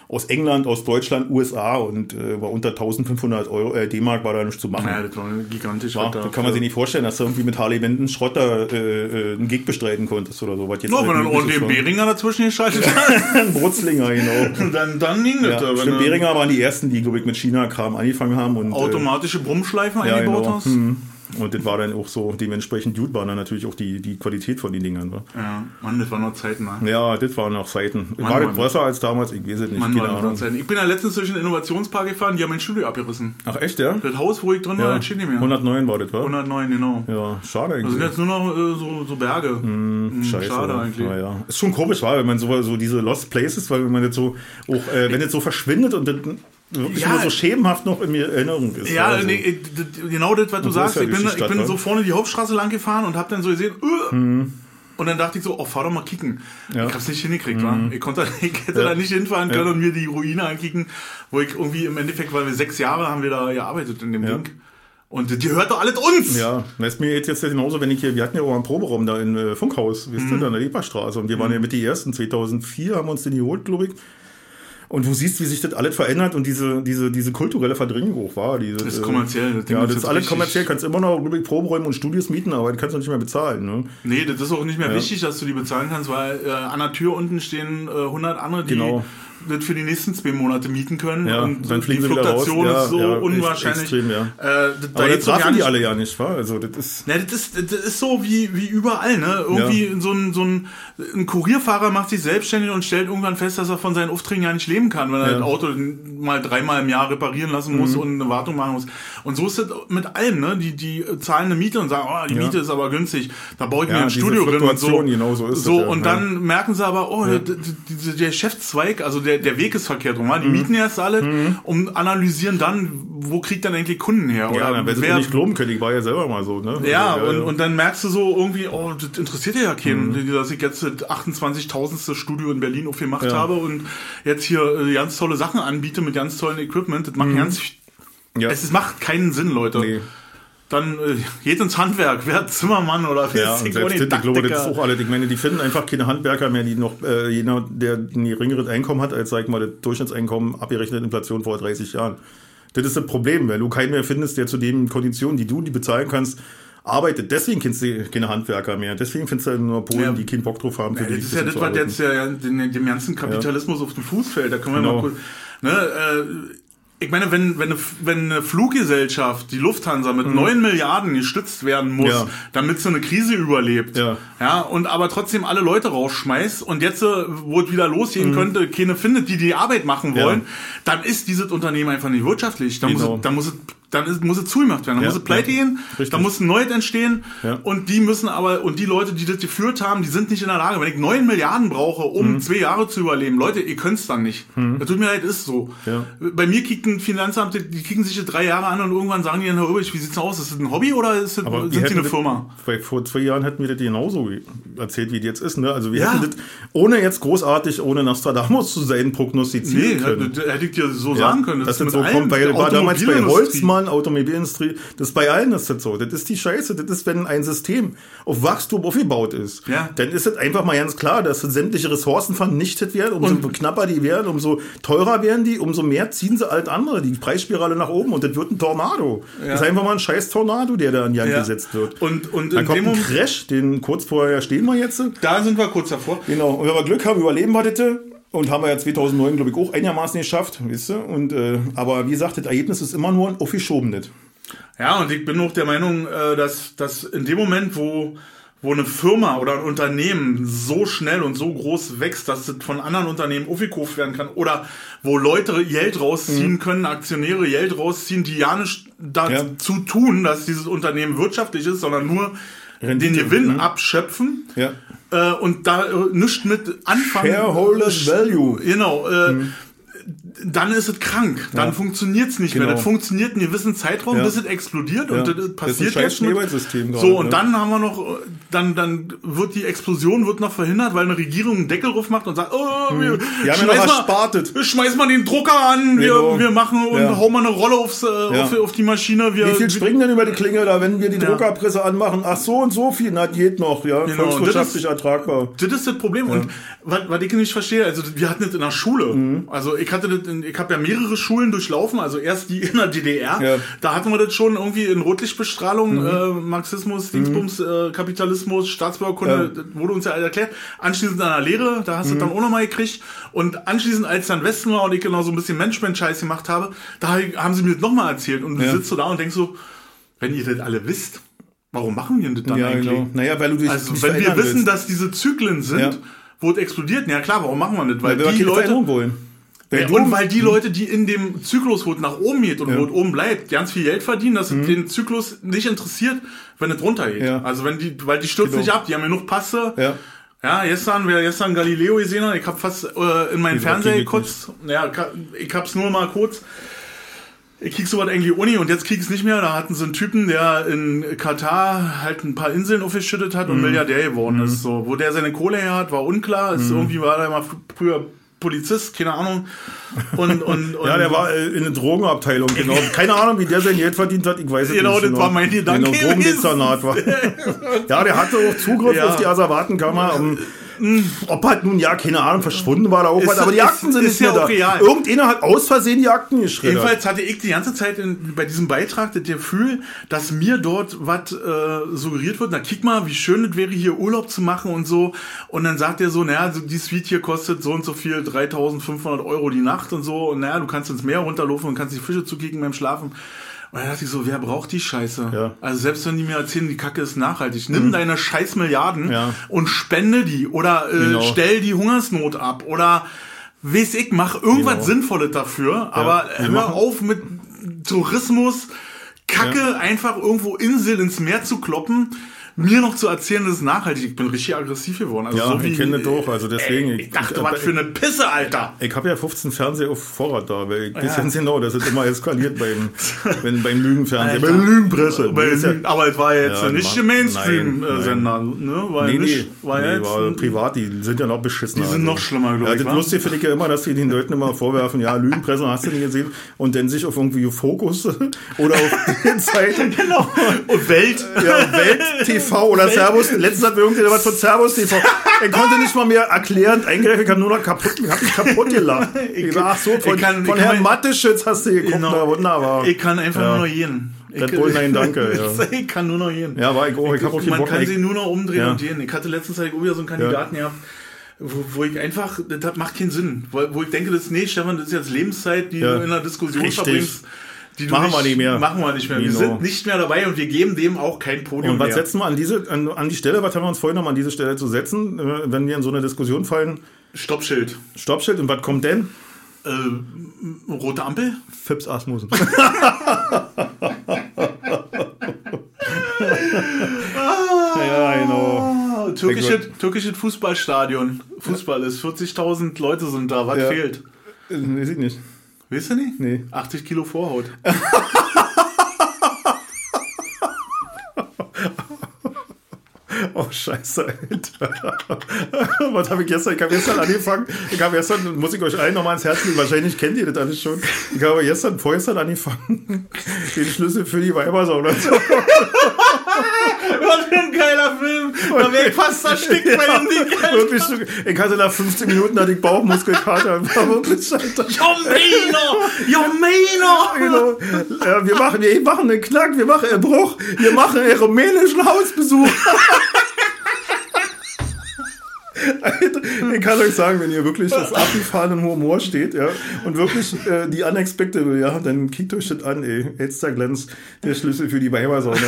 aus England, aus Deutschland, USA und äh, war unter 1500 Euro, äh, D-Mark war da nicht zu machen. Ja, das war gigantisch. War, da kann man sich nicht vorstellen, dass du irgendwie mit Harley Wenden Schrotter äh, äh, einen Gig bestreiten konntest oder so. Was jetzt no, wenn dann ordentlich einen Beringer dazwischen geschaltet hat. ein Brutzlinger, genau. dann, dann ging das. Ja, stimmt, Beringer waren die ersten, die, glaube ich, mit China-Kram angefangen haben. und äh, Automatische Brummschleifen ja, eingebaut genau. hast. Hm. Und das war dann auch so, dementsprechend gut war dann natürlich auch die, die Qualität von den Dingern. Wa? Ja, Mann, das waren noch Zeiten, ne? Ja, das waren noch Zeiten. Mann, war das besser als damals? Ich weiß es nicht. Mann, Keine Ahnung. Zeiten. Ich bin ja letztens durch den Innovationspark gefahren, die haben mein Studio abgerissen. Ach echt, ja? Das Haus, wo ich drin war, ja. steht nicht mehr. 109 war das, wa? 109, genau. Ja, schade eigentlich. Das sind jetzt nur noch äh, so, so Berge. Mm, scheiße. Schade eigentlich. Ja, ja. Ist schon komisch, war, wenn man so, so diese Lost Places, weil man jetzt so, auch, äh, wenn jetzt so verschwindet und dann wirklich ja, nur so schemenhaft noch in mir Erinnerung ist. Ja, also. nee, genau das, was du sagst. Ja ich bin, ich bin so vorne die Hauptstraße lang gefahren und habe dann so gesehen, uh, hm. und dann dachte ich so, oh, fahr doch mal kicken. Ja. Ich hab's nicht hingekriegt, mhm. Ich konnte, ich hätte ja. da nicht hinfahren können und mir die Ruine ankicken, wo ich irgendwie im Endeffekt, weil wir sechs Jahre haben wir da gearbeitet in dem Ding. Und die hört doch alles uns! Ja, das ist mir jetzt, jetzt genauso, wenn ich hier, wir hatten ja auch einen Proberaum da im äh, Funkhaus, ihr, mhm. an der Leberstraße. Und wir waren mhm. ja mit die ersten, 2004 haben wir uns den geholt, glaube ich. Und du siehst, wie sich das alles verändert und diese, diese, diese kulturelle Verdrängung hoch war. Diese, das ist kommerziell. Das ja, das ist alles kommerziell. Kannst immer noch Proberäume und Studios mieten, aber die kannst du nicht mehr bezahlen. Ne? Nee, das ist auch nicht mehr ja. wichtig, dass du die bezahlen kannst, weil äh, an der Tür unten stehen äh, 100 andere, die genau wird für die nächsten zwei Monate mieten können. Ja, und dann fliegen die Fluktuation ist so ja, unwahrscheinlich. Extrem, ja. Äh, das, Aber das trafen die alle ja nicht, wa? Also das ist. Ja, das ist, das ist so wie, wie überall, ne? Irgendwie so, ein, so ein, ein Kurierfahrer macht sich selbstständig und stellt irgendwann fest, dass er von seinen Aufträgen ja nicht leben kann, wenn er das Auto mal dreimal im Jahr reparieren lassen muss mhm. und eine Wartung machen muss. Und so ist es mit allem, ne? Die, die zahlen eine Miete und sagen, oh, die Miete ist aber günstig. Da baue ich mir ein Studio drin und so. Genau so ist so, das, und dann merken sie aber, oh, der, der, der Geschäftszweig, also der, der Weg ist verkehrt rum. Die mhm. mieten erst alle mhm. und analysieren dann, wo kriegt dann eigentlich Kunden her? Oder ja, dann wäre es nicht glauben können, ich war ja selber mal so. Ne? Ja, also, und, ja, und dann merkst du so irgendwie, oh, das interessiert ja keinen, mhm. dass ich jetzt das 28.000. Studio in Berlin aufgemacht ja. habe und jetzt hier äh, ganz tolle Sachen anbiete mit ganz tollen Equipment. Das macht mhm. ganz, ja. es, es macht keinen Sinn, Leute. Nee dann äh, geht ins Handwerk, wer Zimmermann oder wer ja, selbst ich glaube, das ist auch alle. Ich meine, die finden einfach keine Handwerker mehr, die noch, äh, jener, der ein geringeres Einkommen hat, als, sag ich mal, das Durchschnittseinkommen abgerechnet Inflation vor 30 Jahren. Das ist das Problem, wenn du keinen mehr findest, der zu den Konditionen, die du die bezahlen kannst, arbeitet. Deswegen kennst du keine Handwerker mehr. Deswegen findest du nur Polen, ja. die keinen Bock drauf haben. Für ja, die das ist ja das, was jetzt ja dem ganzen Kapitalismus auf den Fuß fällt. Da können wir genau. mal kurz, ne, äh, ich meine, wenn, wenn, eine, wenn eine Fluggesellschaft, die Lufthansa, mit neun mhm. Milliarden gestützt werden muss, ja. damit sie eine Krise überlebt, ja. ja, und aber trotzdem alle Leute rausschmeißt und jetzt, äh, wo es wieder losgehen mhm. könnte, keine findet, die die Arbeit machen wollen, ja. dann ist dieses Unternehmen einfach nicht wirtschaftlich. Dann, genau. muss, es, dann muss es dann ist, muss es zugemacht werden, dann ja, muss es pleite ja, gehen, richtig. dann muss ein neues entstehen ja. und die müssen aber, und die Leute, die das geführt haben, die sind nicht in der Lage, wenn ich neun Milliarden brauche, um mhm. zwei Jahre zu überleben, Leute, ihr könnt es dann nicht. Mhm. Das tut mir leid, ist so. Bei mir kriegt ein Finanzamt, die kriegen sich das drei Jahre an und irgendwann sagen die dann, Herr Rübig, wie sieht's aus? Ist das ein Hobby oder ist das, sind sie eine Firma? Das, vor zwei Jahren hätten wir das genauso erzählt, wie das jetzt ist. Ne? Also wir hätten das, ohne jetzt großartig, ohne Nostradamus zu sein, prognostizieren nee, können. Hätte ich dir so sagen können. Das, das so kommt, weil war damals bei Holzmann, Automobilindustrie, Industrie, das ist bei allen ist das so. Das ist die Scheiße. Das ist, wenn ein System auf Wachstum aufgebaut ist, ja. dann ist es einfach mal ganz klar, dass sämtliche Ressourcen vernichtet werden. Umso und knapper die werden, umso teurer werden die, umso mehr ziehen sie alt andere, die Preisspirale nach oben und das wird ein Tornado. Ja. Das ist einfach mal ein scheiß Tornado, der da in die Hand ja. gesetzt wird. Und, und dann kommt ein Crash, den kurz vorher stehen wir jetzt. Da sind wir kurz davor. Genau. Und wenn wir Glück haben, überleben wir das. Und haben wir ja 2009, glaube ich, auch einigermaßen geschafft, weißt du? Und, äh, aber wie gesagt, das Ergebnis ist immer nur ein aufgeschobenes. Ja, und ich bin auch der Meinung, äh, dass, dass in dem Moment, wo, wo eine Firma oder ein Unternehmen so schnell und so groß wächst, dass es von anderen Unternehmen aufgekauft werden kann oder wo Leute Geld rausziehen mhm. können, Aktionäre Geld rausziehen, die ja nicht dazu ja. tun, dass dieses Unternehmen wirtschaftlich ist, sondern nur den Gewinn ne? abschöpfen ja. äh, und da äh, nichts mit anfangen. Shareholders Value. Genau. Äh, mhm dann ist es krank. Dann ja. funktioniert es nicht genau. mehr. Das funktioniert einen gewissen Zeitraum, ja. bis es explodiert ja. und das passiert das ist ein jetzt. Mit, so, und ne? dann haben wir noch, dann, dann wird die Explosion wird noch verhindert, weil eine Regierung einen Deckel drauf macht und sagt, oh, hm. wir, wir haben schmeiß, mal, schmeiß mal den Drucker an, wir, genau. wir machen und hauen mal eine Rolle aufs, äh, auf, auf, die Maschine. Wir, Wie viel springen denn über die Klinge da, wenn wir die Druckerpresse anmachen? Ach so und so viel, na, geht noch, ja, genau. volkswirtschaftlich ertragbar. Das ist das Problem. Und was, was ich nicht verstehe, also wir hatten das in der Schule. Mhm. Also ich hatte das in, ich habe ja mehrere Schulen durchlaufen, also erst die in der DDR. Ja. Da hatten wir das schon irgendwie in Rotlichtbestrahlung, mhm. äh, Marxismus, mhm. Dingsbums, mhm. äh, Kapitalismus, Staatsbürgerkunde, ja. wurde uns ja erklärt. Anschließend an der Lehre, da hast du mhm. dann auch nochmal gekriegt. Und anschließend, als dann Westen war und ich genau so ein bisschen Management-Scheiß gemacht habe, da haben sie mir das nochmal erzählt. Und du ja. sitzt so da und denkst so, wenn ihr das alle wisst, warum machen wir das dann ja, eigentlich? Genau. Naja, weil du dich Also wenn wir wissen, willst. dass diese Zyklen sind, ja. wo es explodiert, ja klar, warum machen wir das? Weil, weil die Leute wollen. Ja, und weil die Leute, die in dem Zyklus, wo es nach oben geht und ja. wo es oben bleibt, ganz viel Geld verdienen, dass mhm. den Zyklus nicht interessiert, wenn es runtergeht. Ja. Also wenn die, weil die stürzen genau. nicht ab, die haben ja genug Passe. Ja. Ja, gestern, wer gestern Galileo gesehen hat, ich habe fast äh, in meinen Fernseher kurz, ja, ich hab's nur mal kurz ich krieg sowas eigentlich Uni und jetzt krieg ich's nicht mehr. Da hatten sie einen Typen, der in Katar halt ein paar Inseln aufgeschüttet hat und mhm. Milliardär geworden mhm. ist. So, wo der seine Kohle her hat, war unklar. Ist mhm. irgendwie war der mal früher Polizist, keine Ahnung. Und, und, und ja, der war äh, in der Drogenabteilung, genau. Keine Ahnung, wie der sein Geld verdient hat, ich weiß es genau, nicht. Genau, das war mein Gedanke. Genau, Drogendezernat war. ja, der hatte auch Zugriff ja. auf die Asservatenkammer. Um, ob halt nun, ja, keine Ahnung, verschwunden war da auch was, aber die Akten sind nicht mehr da. Real. Irgendeiner hat aus Versehen die Akten geschrieben. Jedenfalls hatte ich die ganze Zeit in, bei diesem Beitrag das Gefühl, dass mir dort was äh, suggeriert wird. Na, kick mal, wie schön es wäre, hier Urlaub zu machen und so. Und dann sagt er so, naja, die Suite hier kostet so und so viel, 3500 Euro die Nacht und so. Und naja, du kannst ins Meer runterlaufen und kannst die Fische zukicken beim Schlafen. Und dann dachte ich so, wer braucht die Scheiße? Ja. Also selbst wenn die mir erzählen, die Kacke ist nachhaltig, nimm mhm. deine scheiß Milliarden ja. und spende die oder äh, genau. stell die Hungersnot ab oder weiß ich, mach irgendwas genau. Sinnvolles dafür, ja. aber hör auf mit Tourismus, Kacke einfach irgendwo Insel ins Meer zu kloppen mir noch zu erzählen, das ist nachhaltig. Ich bin richtig aggressiv geworden. Also ja, so wie, ich kenne das doch. Also deswegen. Ey, ich dachte, ich, was für eine Pisse, Alter. Ich, ich habe ja 15 Fernseher auf Vorrat da, weil ich ja. weiß ganz genau, das ist immer eskaliert beim, wenn, beim Lügenfernsehen, bei Lügenpresse. Bei ja, aber es war jetzt ja, nicht im Mainstream-Sender, ne? War nee, nicht, nee, war, nee, war privat, die sind ja noch beschissen. Die sind also. noch schlimmer, glaube ich. Ja, das Lustige finde ich ja immer, dass die den Leuten immer vorwerfen, ja, Lügenpresse hast du nicht gesehen und dann sich auf irgendwie Fokus oder auf die Zeitung. genau. Und Welt. Ja, Welt TV oder Servus letztens hat mir irgendjemand von Servus TV, er konnte nicht mal mehr erklärend eingreifen, ich habe nur noch kaputt, ich hab mich kaputt gelacht. Ich war, ach so, von, kann, von Herrn Matteschitz hast du geguckt, genau, na, wunderbar. Ich kann einfach ja. nur noch jeden. Red Bull, nein, danke. Ja. ich kann nur noch jeden. Ja, war ich auch. Ich, ich auch Man Bock, kann ich, sie nur noch umdrehen ja. und jeden. Ich hatte letztens halt auch wieder so einen Kandidaten ja. wo, wo ich einfach, das macht keinen Sinn. Wo, wo ich denke, das, nee, Stefan, das ist jetzt Lebenszeit, die ja. du in einer Diskussion Richtig. verbringst die machen nicht, wir nicht mehr. Machen wir nicht mehr. Wir genau. sind nicht mehr dabei und wir geben dem auch kein Podium Und was mehr. setzen wir an diese, an, an, die Stelle, was haben wir uns vorhin noch an diese Stelle zu setzen, äh, wenn wir in so eine Diskussion fallen? Stoppschild. Stoppschild und was kommt denn? Äh, rote Ampel? Fips Asmussen. ja, genau. Türkisches, türkisches Fußballstadion. Fußball ist 40.000 Leute sind da. Was ja. fehlt? Äh, weiß ich nicht. Weißt du nicht? Nee. 80 Kilo Vorhaut. Oh, scheiße, Alter. Was habe ich gestern? Ich habe gestern angefangen. Ich habe gestern, muss ich euch allen nochmal ins Herz legen, wahrscheinlich kennt ihr das alles schon. Ich habe gestern, vorgestern angefangen, den Schlüssel für die Weibersauna zu Was für ein geiler Film. Da wäre ich fast erstickt bei dem Ding. Wirklich, ich hatte nach 15 Minuten hatte ich Bauchmuskelkater. War wirklich, Alter. Jomeno! Jomeno! Genau. Ja, wir, machen, wir machen einen Knack, wir machen einen Bruch, wir machen einen rumänischen Hausbesuch. ich kann euch sagen, wenn ihr wirklich auf abgefahrenen Humor steht, ja, und wirklich äh, die Unexpectable, ja, dann kickt euch das an, ey. Elster Glanz, der Schlüssel für die Weibersaune.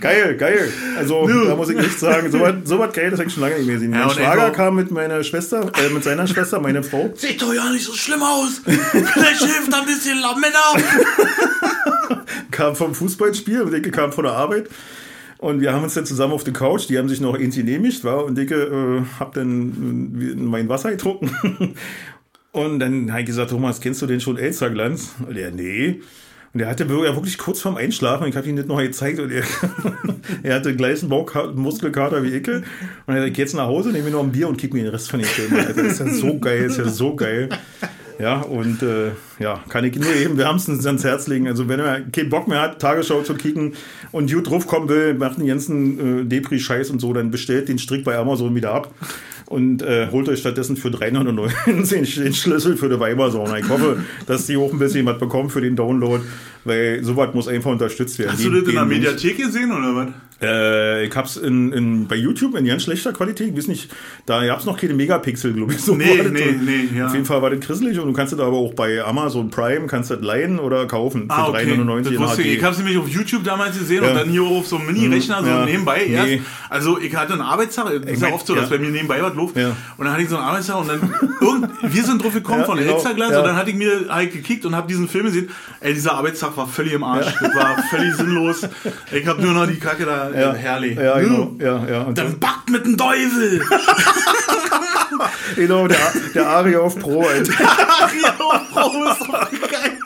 Geil, geil. Also, da muss ich nicht sagen, so was, so was geil, das habe ich schon lange nicht mehr gesehen. Ja, mein Schwager kam mit meiner Schwester, äh, mit seiner Schwester, meine Frau. Sieht doch ja nicht so schlimm aus. Vielleicht hilft ein bisschen Lametta. kam vom Fußballspiel, und ich kam von der Arbeit. Und wir haben uns dann zusammen auf der Couch, die haben sich noch irgendwie genehmigt, war, und Dicke äh, hab dann äh, mein Wasser getrunken. Und dann habe ich gesagt, Thomas, kennst du den schon Elsterglanz? Und er, nee. Und er hatte ja wirklich kurz vorm Einschlafen, ich habe ihn nicht noch gezeigt, und er, er hatte gleich einen Muskelkater wie Icke. Und er sagt, jetzt nach Hause, nehme mir noch ein Bier und kick mir den Rest von den Filmen. Alter, das ist ja so geil, ist ja so geil. Ja, und äh, ja, kann ich nur eben wärmstens ans Herz legen. Also wenn er keinen Bock mehr hat, Tagesschau zu kicken und gut draufkommen will, macht den ganzen äh, Depri-Scheiß und so, dann bestellt den Strick bei Amazon wieder ab und äh, holt euch stattdessen für 3,99 den Schlüssel für die Weibersauna. Ich hoffe, dass die auch ein bisschen was bekommen für den Download, weil sowas muss einfach unterstützt werden. Hast du das in der Mediathek gesehen oder was? Äh, ich hab's in, in, bei YouTube in ganz schlechter Qualität. Ich weiß nicht, da gab's noch keine Megapixel, glaube ich. So nee, nee, nee, ja. Auf jeden Fall war das grisselig und du kannst das aber auch bei Amazon Prime, kannst das leihen oder kaufen für ah, okay. 3,99 Ich, ich hab's nämlich auf YouTube damals gesehen ja. und dann hier auf so einem Mini-Rechner so ja. nebenbei erst. Nee. Also ich hatte einen Arbeitstag, das ist ja oft so, dass bei mir nebenbei was läuft. Und dann hatte ich so einen Arbeitstag und dann irgend, wir sind drauf gekommen von genau. Elsterglas und dann hatte ich mir halt gekickt und habe diesen Film gesehen. Ey, dieser Arbeitstag war völlig im Arsch. Das war völlig sinnlos. Ich habe nur noch die Kacke da, äh, herrlich. Ja, genau. Ja, ja. Und dann backt mit dem Teufel. genau, der, der Ari auf Pro, Alter. Ari auf Pro ist doch geil.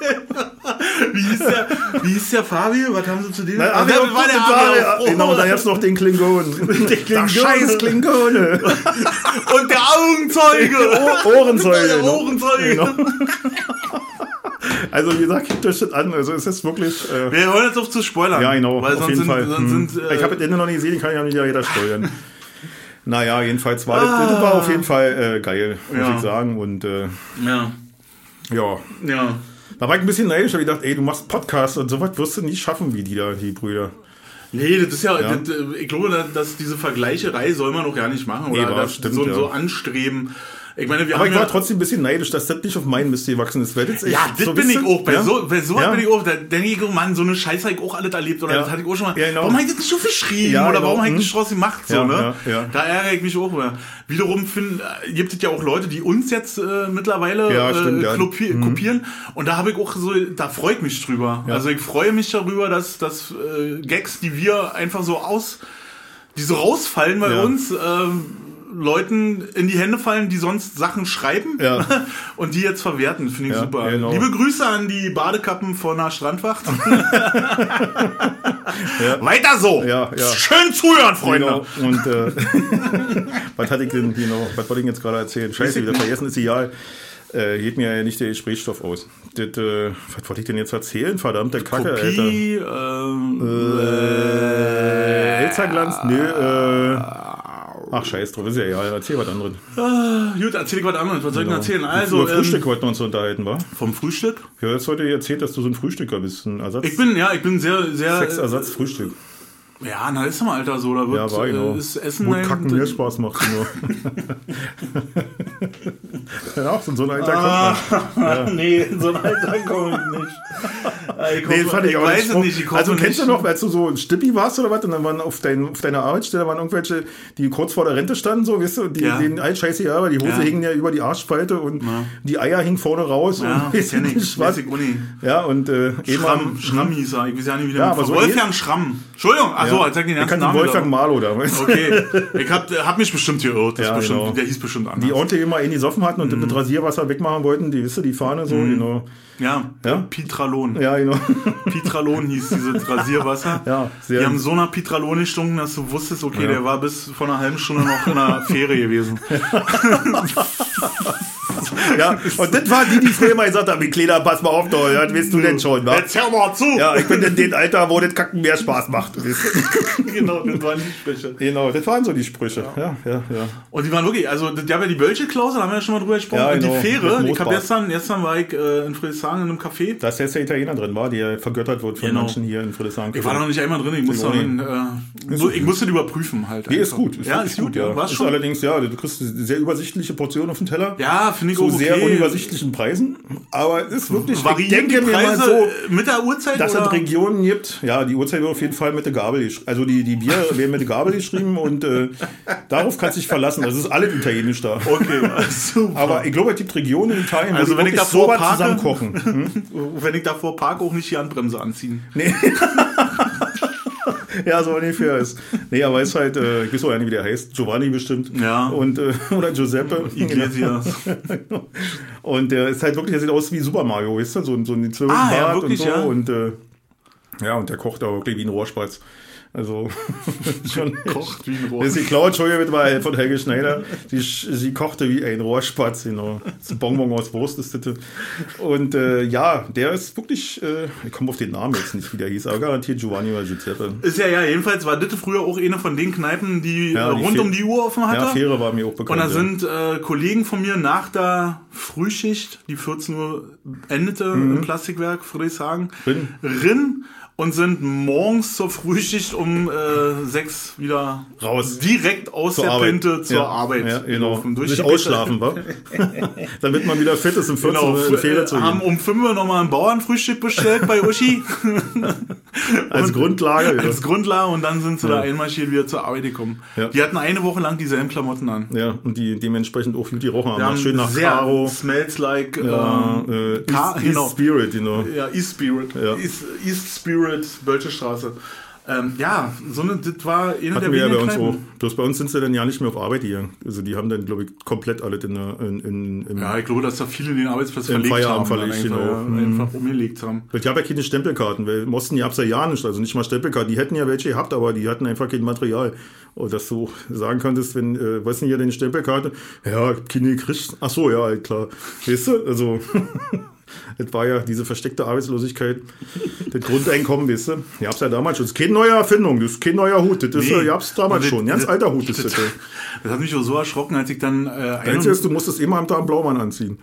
Wie hieß der, wie hieß der Fabio? Was haben sie zu dem? Nein, auf war der Ari auf Pro. Genau, da jetzt noch den Klingon. Der Klingone. scheiß Klingone. Und der Augenzeuge. Oh, Ohrenzeuge. Der genau. Ohrenzeuge. Genau. Also wie gesagt, kickt euch das an. Also es ist wirklich. Äh, Wir hören jetzt auf zu spoilern. Ja, genau. Weil auf jeden sind, Fall. Hm. Sind, äh, ich habe das Ende noch nicht gesehen, ich kann ja nicht jeder steuern. naja, jedenfalls war ah. das, das war auf jeden Fall äh, geil, muss ja. ich sagen. Und äh, ja. Ja. Ja. Da war ich ein bisschen neidisch, habe ich gedacht, ey, du machst Podcast und sowas wirst du nicht schaffen wie die da, die Brüder. Nee, das ist ja, ja. Das, äh, ich glaube, dass diese Vergleicherei soll man noch gar nicht machen. Oder nee, das stimmt, so, ja. so anstreben. Ich meine, wir Aber haben ich war ja, trotzdem ein bisschen neidisch, dass das nicht auf meinen Mist gewachsen ist. Ja, das so bin ich auch. Bei ja? so, bei so ja? bin ich auch. Da denke ich, oh Mann, so eine Scheiße habe ich auch alles erlebt. Oder ja. das hatte ich auch schon mal. Ja, genau. Warum habe ich das nicht so geschrieben? oder genau. warum habe ich das draus gemacht? So, ne? Da ärgere ich mich auch immer. Wiederum find, äh, gibt es ja auch Leute, die uns jetzt äh, mittlerweile äh, stimmt, kopi mhm. kopieren. Und da habe ich auch so, da freue ich mich drüber. Also ich freue mich darüber, dass, dass äh, Gags, die wir einfach so aus, die so rausfallen bei uns, ähm, Leuten in die Hände fallen, die sonst Sachen schreiben ja. und die jetzt verwerten. Finde ich ja, super. Genau. Liebe Grüße an die Badekappen von der Strandwacht. ja. Weiter so. Schön zuhören, Freunde. Genau. Und äh, was hatte ich denn hier noch? Was wollte ich jetzt gerade erzählen? Scheiße, wieder vergessen ist egal. Äh, geht mir ja nicht der Gesprächsstoff aus. Das, äh, was wollte ich denn jetzt erzählen? Verdammte Kacke, Kopie, Alter. Ähm, äh, Elzerglanz? Nö, äh, Ach, scheiß drauf, ist ja egal. Erzähl was anderes. Ah, gut, erzähl ich was anderes. Was soll ich denn erzählen? Also, Über Frühstück ähm, wollten wir uns unterhalten, wa? Vom Frühstück? Ja, jetzt heute erzählt, dass du so ein Frühstücker bist. Ein Ersatz. Ich bin, ja, ich bin sehr, sehr. Sexersatzfrühstück. Ja, na ist mal Alter so, da wird ja, war genau. ist Essen Wo Kacken mehr Spaß macht nur. ja, in so ein Alter ah, kommt man. Ja. nee, in so ein Alter komme ich nicht. Ich nee, fand ich, ich auch weiß nicht. nicht. also kennst nicht. du noch, als du so ein Stippi warst oder was und dann waren auf, dein, auf deiner Arbeitsstelle waren irgendwelche, die kurz vor der Rente standen, so, weißt du, die, ja. denen alt scheiße ja, weil die Hose ja. hingen ja über die Arschfalte und ja. die Eier hingen vorne raus ja, und weiß nicht, was. Ja, und äh, Schramm, Schramm hieß er, ich weiß ja nicht, wie der ja, aber so Wolfgang Schramm. Entschuldigung, achso, ja. sag den ganzen Namen. Wolfgang Malo da. Okay, ich hab, hab mich bestimmt geirrt. Ja, bestimmt, genau. Der hieß bestimmt anders. Die Orte immer in die Soffen hatten und mhm. mit Rasierwasser wegmachen wollten, die, wisst ihr, die Fahne so, mhm. genau. Ja, ja? Pitralon. Ja, genau. Pitralon hieß dieses Rasierwasser. ja, sehr Die haben so nach Pitralon gestunken, dass du wusstest, okay, ja. der war bis vor einer halben Stunde noch in einer Fähre gewesen. ja, und das waren die, die früher mal gesagt haben, Kleiner, pass mal auf, da, das weißt du denn schon, wa? Jetzt hör mal zu! Ja, ich bin in dem Alter, wo das Kacken mehr Spaß macht. genau, das waren die Sprüche. Genau, das waren so die Sprüche. Ja, ja, ja. ja. Und die waren wirklich, also, die haben ja die Wölche-Klausel, haben wir ja schon mal drüber gesprochen. Ja, genau. Und die genau, Fähre, ich habe gestern, gestern war ich äh, in Friedrichshagen in einem Café. Da ist jetzt der Italiener drin, war, der vergöttert wird von genau. Menschen hier in Friedrichshagen. Ich war noch nicht einmal drin, ich, musste, dann, äh, ich musste die überprüfen halt. Nee, ist gut. Ist ja, ist gut, ja. War's ist schon? allerdings, ja, du kriegst eine sehr übersichtliche Portion auf den Teller. Ja, finde ich so auch okay. sehr unübersichtlichen Preisen. Aber es ist wirklich, Variieren ich denke mir mal so, mit der Uhrzeit? Dass es Regionen gibt, ja, die Uhrzeit wird auf jeden Fall mit der Gabel. Also die, die Bier werden mit der Gabel geschrieben und äh, darauf kannst du dich verlassen. Das ist alles italienisch da. Okay, super. Aber ich glaube, es gibt Regionen in Italien, also wo wenn ich davor so parke, zusammen kochen. Hm? Wenn ich davor parke, auch nicht die Handbremse anziehen. Nee. ja, so ungefähr ist. Nee, aber ist halt, äh, ich weiß auch nicht, wie der heißt. Giovanni bestimmt. Ja. Und, äh, oder Giuseppe. Iglesias. und der ist halt wirklich, der sieht aus wie Super Mario, weißt du? So, so ein ah, ja, wirklich, und so. Ja. Und, äh, ja, und der kocht auch wirklich wie ein Rohrspatz. Also schon kocht wie ein Rohr. Ist die Claude Scheuer war von Helge Schneider. Sie, sie kochte wie ein Rohrspatz, genau. Das Bonbon aus Wurst ist das. Und äh, ja, der ist wirklich, äh, ich komme auf den Namen jetzt nicht, wie der hieß, aber garantiert Giovanni oder Giuseppe. Ist ja, ja, jedenfalls war das früher auch eine von den Kneipen, die, Ja, die rund Fe- um die Uhr offen hatte. Ja, Fähre war mir auch bekannt. Und da sind äh, Kollegen von mir nach der Frühschicht, die 14 Uhr endete Mhm. im Plastikwerk Friedrichshagen, Rin. rin und sind morgens zur Frühschicht um äh, sechs wieder Raus. direkt aus Zur der Arbeit. Pinte zur ja. Arbeit Ja, genau. gelaufen. Durch Sich ausschlafen, wa? Damit man wieder fit ist, um 14 Genau, in Fehler zu haben gehen. um 5 Uhr nochmal ein Bauernfrühstück bestellt bei Uschi. Als und- Grundlage. ja. als Grundlage und dann sind sie da Ja. einmarschiert wieder zur Arbeit gekommen. Die hatten eine Woche lang dieselben Klamotten an. Ja, und die dementsprechend auch gut die Rochen haben. Schön nach sehr Caro. Smells like Ja, ähm, äh, East, genau. East Spirit, genau. ja, East Spirit. East, East Spirit, Bölsche Straße. Ähm, ja, so eine, das war eine der Hatten wir ja bei uns auch. Bloß bei uns sind sie dann ja nicht mehr auf Arbeit hier. Also die haben dann, glaube ich, komplett alles in der, in, in, im, Ja, ich glaube, dass da viele den Arbeitsplatz verlegt Feierabend haben. verlegt, genau. ja, Mhm. einfach umgelegt haben. Ich habe ja keine Stempelkarten, weil im Osten gab ja ja nicht, also nicht mal Stempelkarten. Die hätten ja welche gehabt, aber die hatten einfach kein Material. Und dass du sagen könntest, wenn, äh, was denn hier deine Stempelkarte? Ja, keine gekriegt. Ach so, ja, klar. Weißt du, also, das war ja diese versteckte Arbeitslosigkeit, das Grundeinkommen, weißt du. Die gab's ja damals schon. Das ist keine neue Erfindung, das ist kein neuer Hut. Das ist, Nee. nee. gab's damals Und schon. Ganz das- alter Hut ist das, das. ja. das hat mich auch so erschrocken, als ich dann äh, ein Einzige ist, du musstest immer am Tag einen Blaumann anziehen.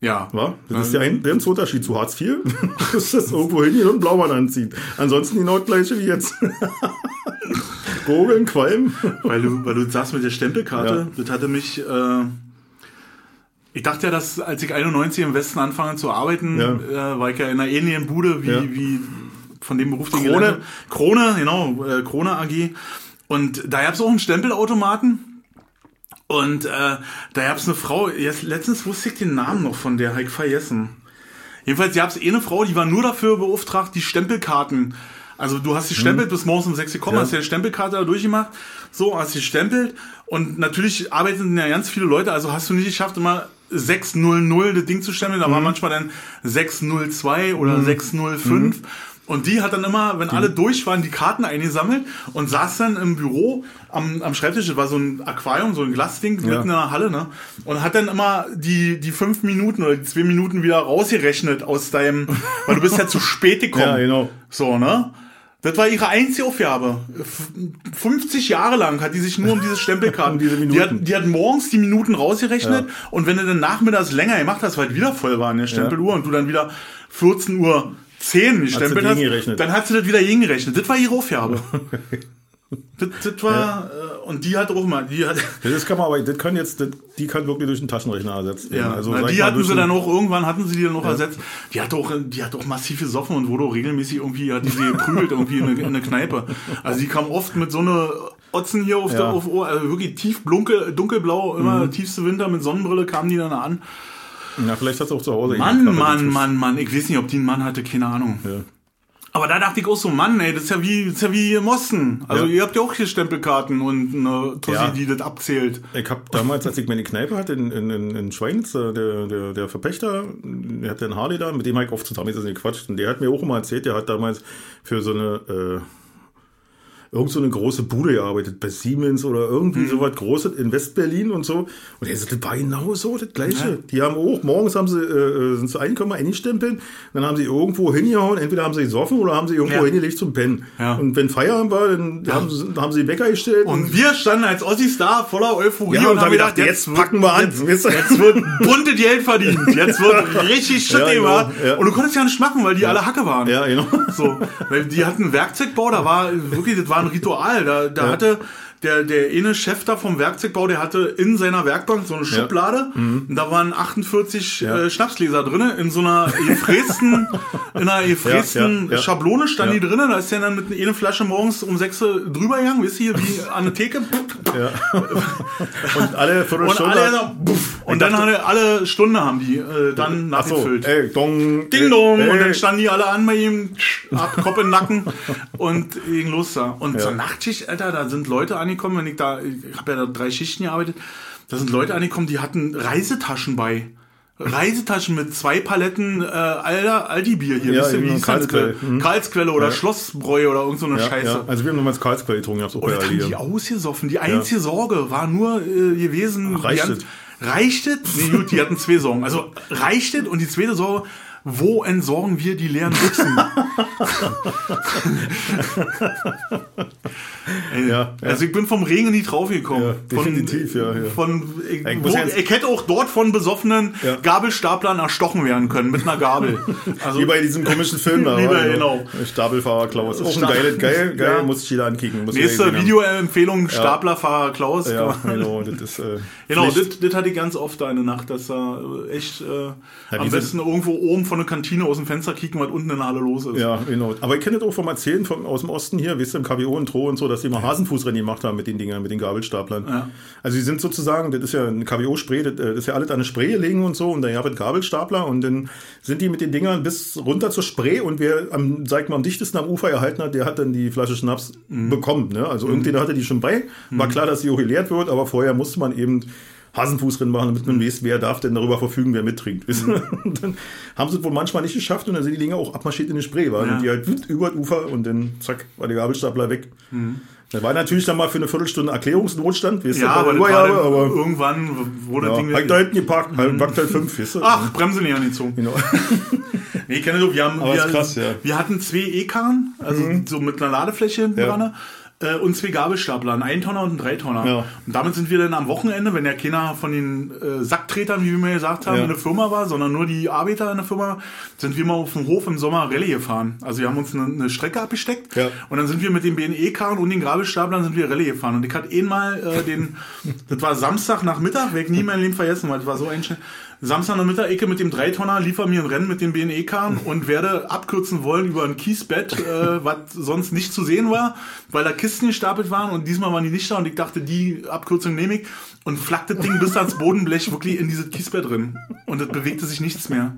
ja, Wa? Das ist ja ein, der Unterschied zu Hartz IV. das ist irgendwo hingehen und einen Blaumann anziehen. Ansonsten genau das gleiche wie jetzt. Gurgeln, Qualm. weil du, weil du sagst mit der Stempelkarte, das hatte mich. Äh, ich dachte ja, dass als ich 91 im Westen anfange zu arbeiten, Ja. äh, war ich ja in einer ähnlichen Bude wie, Ja. wie von dem Beruf, den ich Krone. habe. Krone, genau, äh, Krone AG. Und da gab's auch einen Stempelautomaten. Und äh, da gab's eine Frau, jetzt, letztens wusste ich den Namen noch von der, hab ich vergessen. Jedenfalls gab's eine Frau, die war nur dafür beauftragt, die Stempelkarten. Also du hast die stempelt bis morgens um 6 gekommen, Ja. hast dir eine Stempelkarte da durchgemacht, so, hast die stempelt und natürlich arbeiten ja ganz viele Leute, also hast du nicht geschafft, immer 600 das Ding zu stempeln, da war manchmal dann 602 oder 605 und die hat dann immer, wenn alle durch waren, die Karten eingesammelt und saß dann im Büro am, am Schreibtisch, das war so ein Aquarium, so ein Glasding mitten in der Halle, ne? Und hat dann immer die, die fünf Minuten oder die zwei Minuten wieder rausgerechnet aus deinem, weil du bist ja zu spät gekommen. Ja, genau. So, ne? Das war ihre einzige Aufgabe. F 50 Jahre lang hat die sich nur um diese Stempelkarten. Um diese die, Minuten. hat, die hat morgens die Minuten rausgerechnet und wenn du dann nachmittags länger gemacht hast, weil wieder voll war in der Stempeluhr und du dann wieder 14 Uhr 10 gestempelt hast, dann hat sie das wieder gegengerechnet. Das war ihre Aufgabe. das, das war, äh, und die hat auch mal, die hat, Das kann man aber, das kann jetzt, das, die kann wirklich durch einen Taschenrechner ersetzt werden. Ja, also, na, die hatten sie dann auch, irgendwann hatten sie die dann noch ersetzt. Die hat auch, die hat auch massiv gesoffen und wurde auch regelmäßig irgendwie, hat die sie geprügelt irgendwie in eine, in eine Kneipe. Also die kam oft mit so eine Otzen hier auf Ja. der, auf Ohr, also wirklich tief dunkel, dunkelblau, immer tiefste Winter mit Sonnenbrille kamen die dann an. Na, vielleicht hat es auch zu Hause. Mann, Mann, Kaffee Mann, Mann, ich weiß nicht, ob die einen Mann hatte, keine Ahnung. Ja. Aber da dachte ich auch so, Mann, ey, das ist ja wie, das ist ja wie Mosten. Also Ja. ihr habt ja auch hier Stempelkarten und eine Tussi, Ja. die das abzählt. Ich habe damals, als ich meine Kneipe hatte in, in, in, in Schweinitz, äh, der, der, der Verpächter, der hatte einen Harley da, mit dem habe ich oft zusammen Quatsch. Und der hat mir auch immer erzählt, der hat damals für so eine, äh, irgend so eine große Bude gearbeitet, bei Siemens oder irgendwie Mhm. so was Großes in Westberlin und so. Und er sagt, das war genau so das Gleiche. Die haben auch, morgens haben sie, äh, sind sie eingekommen, eingestempeln, dann haben sie irgendwo hingehauen, entweder haben sie gesoffen oder haben sie irgendwo Ja. hingelegt zum Pennen. Ja. Und wenn Feierabend war, dann haben, sie, haben sie den Wecker gestellt. Und wir standen als Ossis da voller Euphorie Ja, und haben gedacht, jetzt packen wir an. Jetzt, jetzt wird bunte Geld verdient. Jetzt wird richtig Shit Ja, gemacht. genau, ja. Und du konntest ja nicht machen, weil die alle Hacke waren. ja, genau. So, weil die hatten Werkzeugbau, da war wirklich, das war ein Ritual. Da, da hatte der, der eine Chef da vom Werkzeugbau, der hatte in seiner Werkbank so eine Schublade Mhm. und da waren 48 äh, Schnapsgläser drin, in so einer gefrästen, in einer gefrästen Ja, ja, ja. Schablone stand Ja. die drin, da ist der dann mit einer Flasche morgens um 6 Uhr drüber gegangen, wisst ihr, wie an der Theke. Ja. Und alle Und Viertelstunde. alle, so, puff, und dann dachte- alle, alle Stunde haben die äh, dann Ach so, nachgefüllt. ey, dong. Ding dong! ey, Und dann standen die alle an bei ihm, ab Kopf in Nacken und ging los da. Und Ja. zur Nachtschicht, Alter, da sind Leute angekommen, wenn ich da, ich habe ja da drei Schichten gearbeitet, da sind Leute angekommen, die hatten Reisetaschen bei. Reisetaschen mit zwei Paletten äh, Alter, Aldi-Bier hier. Ja, wie? Karlsquelle. Mhm. Karlsquelle oder Schlossbräu oder irgend so eine ja, Scheiße. ja. Also wir haben damals Karlsquell getrunken, auch Und haben Aldi. die ausgesoffen. Die einzige Sorge war nur äh, gewesen. Reicht die es? Reicht es? Nee, gut, die hatten zwei Sorgen. Also reicht es? Und die zweite Sorge, wo entsorgen wir die leeren Büchsen? Ey, Ja. Also ich bin vom Regen nie draufgekommen. Ja, definitiv, von, ja, ja. Von, ich, Ich wo, ich hätte auch dort von besoffenen Ja. Gabelstaplern erstochen werden können mit einer Gabel. Also, Wie bei diesem komischen Film da. Bei- genau. Stapelfahrer Klaus. Auch ein Stab- geil, geil, geil, Ja. muss ich jeder ankicken. Nächste. Videoempfehlung, Staplerfahrer Klaus. Ja, genau, das ist. Äh, Genau, das, das hatte ich ganz oft eine Nacht, dass da äh, echt äh, am besten irgendwo oben von der Kantine aus dem Fenster kicken, was unten in der Halle los ist. Ja, genau. Aber ich kenne das auch vom Erzählen von, aus dem Osten hier, wisst ihr, im KWO und Tro und so, dass die mal Hasenfußrennen gemacht haben mit den Dingern, mit den Gabelstaplern. Ja. Also die sind sozusagen, das ist ja ein KWO-Spray, das, äh, das ist ja alles an eine Spray legen und so und dann ihr Gabelstapler und dann sind die mit den Dingern bis runter zur Spray und wer am, sag ich mal, am dichtesten am Ufer erhalten hat, der hat dann die Flasche Schnaps Mhm. bekommen. Ne? Also irgendjemand hatte die schon bei. War klar, dass sie auch geleert wird, aber vorher musste man eben Hasenfußrennen machen, damit man weiß, wer darf denn darüber verfügen, wer mittrinkt. ihr? Und dann haben sie es wohl manchmal nicht geschafft und dann sind die Dinger auch abmarschiert in den Spray, waren Ja. die halt über das Ufer und dann zack, war der Gabelstapler weg. Da war natürlich dann mal für eine Viertelstunde Erklärungsnotstand, ihr, Ja, bei aber, das dann aber irgendwann wurde ja, Dinge. ich da hinten geparkt, halt, Wagt halt fünf, wisst ihr? Ach, Bremse nicht angezogen. Genau. Nee, ich kenne so, wir haben, wir, krass, ja. Mhm. wir hatten zwei E-Karren, also so mit einer Ladefläche Ja. dran. Äh, und zwei Gabelstapler, ein Eintonner und ein Dreitonner. Ja. Und damit sind wir dann am Wochenende, wenn ja keiner von den äh, Sacktretern, wie wir mir gesagt haben, Ja. in der Firma war, sondern nur die Arbeiter in der Firma, sind wir mal auf dem Hof im Sommer Rallye gefahren. Also wir haben uns eine, eine Strecke abgesteckt Ja. und dann sind wir mit den BNE-Karren und den Gabelstaplern sind wir Rallye gefahren. Und ich hatte einmal äh, den, das war Samstag nach Mittag, werde ich nie mein Leben vergessen, weil das war so ein Samstag nach Mittag, Ecke mit dem Dreitonner, liefer mir ein Rennen mit dem BNE-Karren und werde abkürzen wollen über ein Kiesbett, äh, was sonst nicht zu sehen war, weil da Kisten gestapelt waren und diesmal waren die nicht da und ich dachte, die Abkürzung nehme ich und flackt das Ding bis ans Bodenblech wirklich in dieses Kiesbett drin. Und es bewegte sich nichts mehr.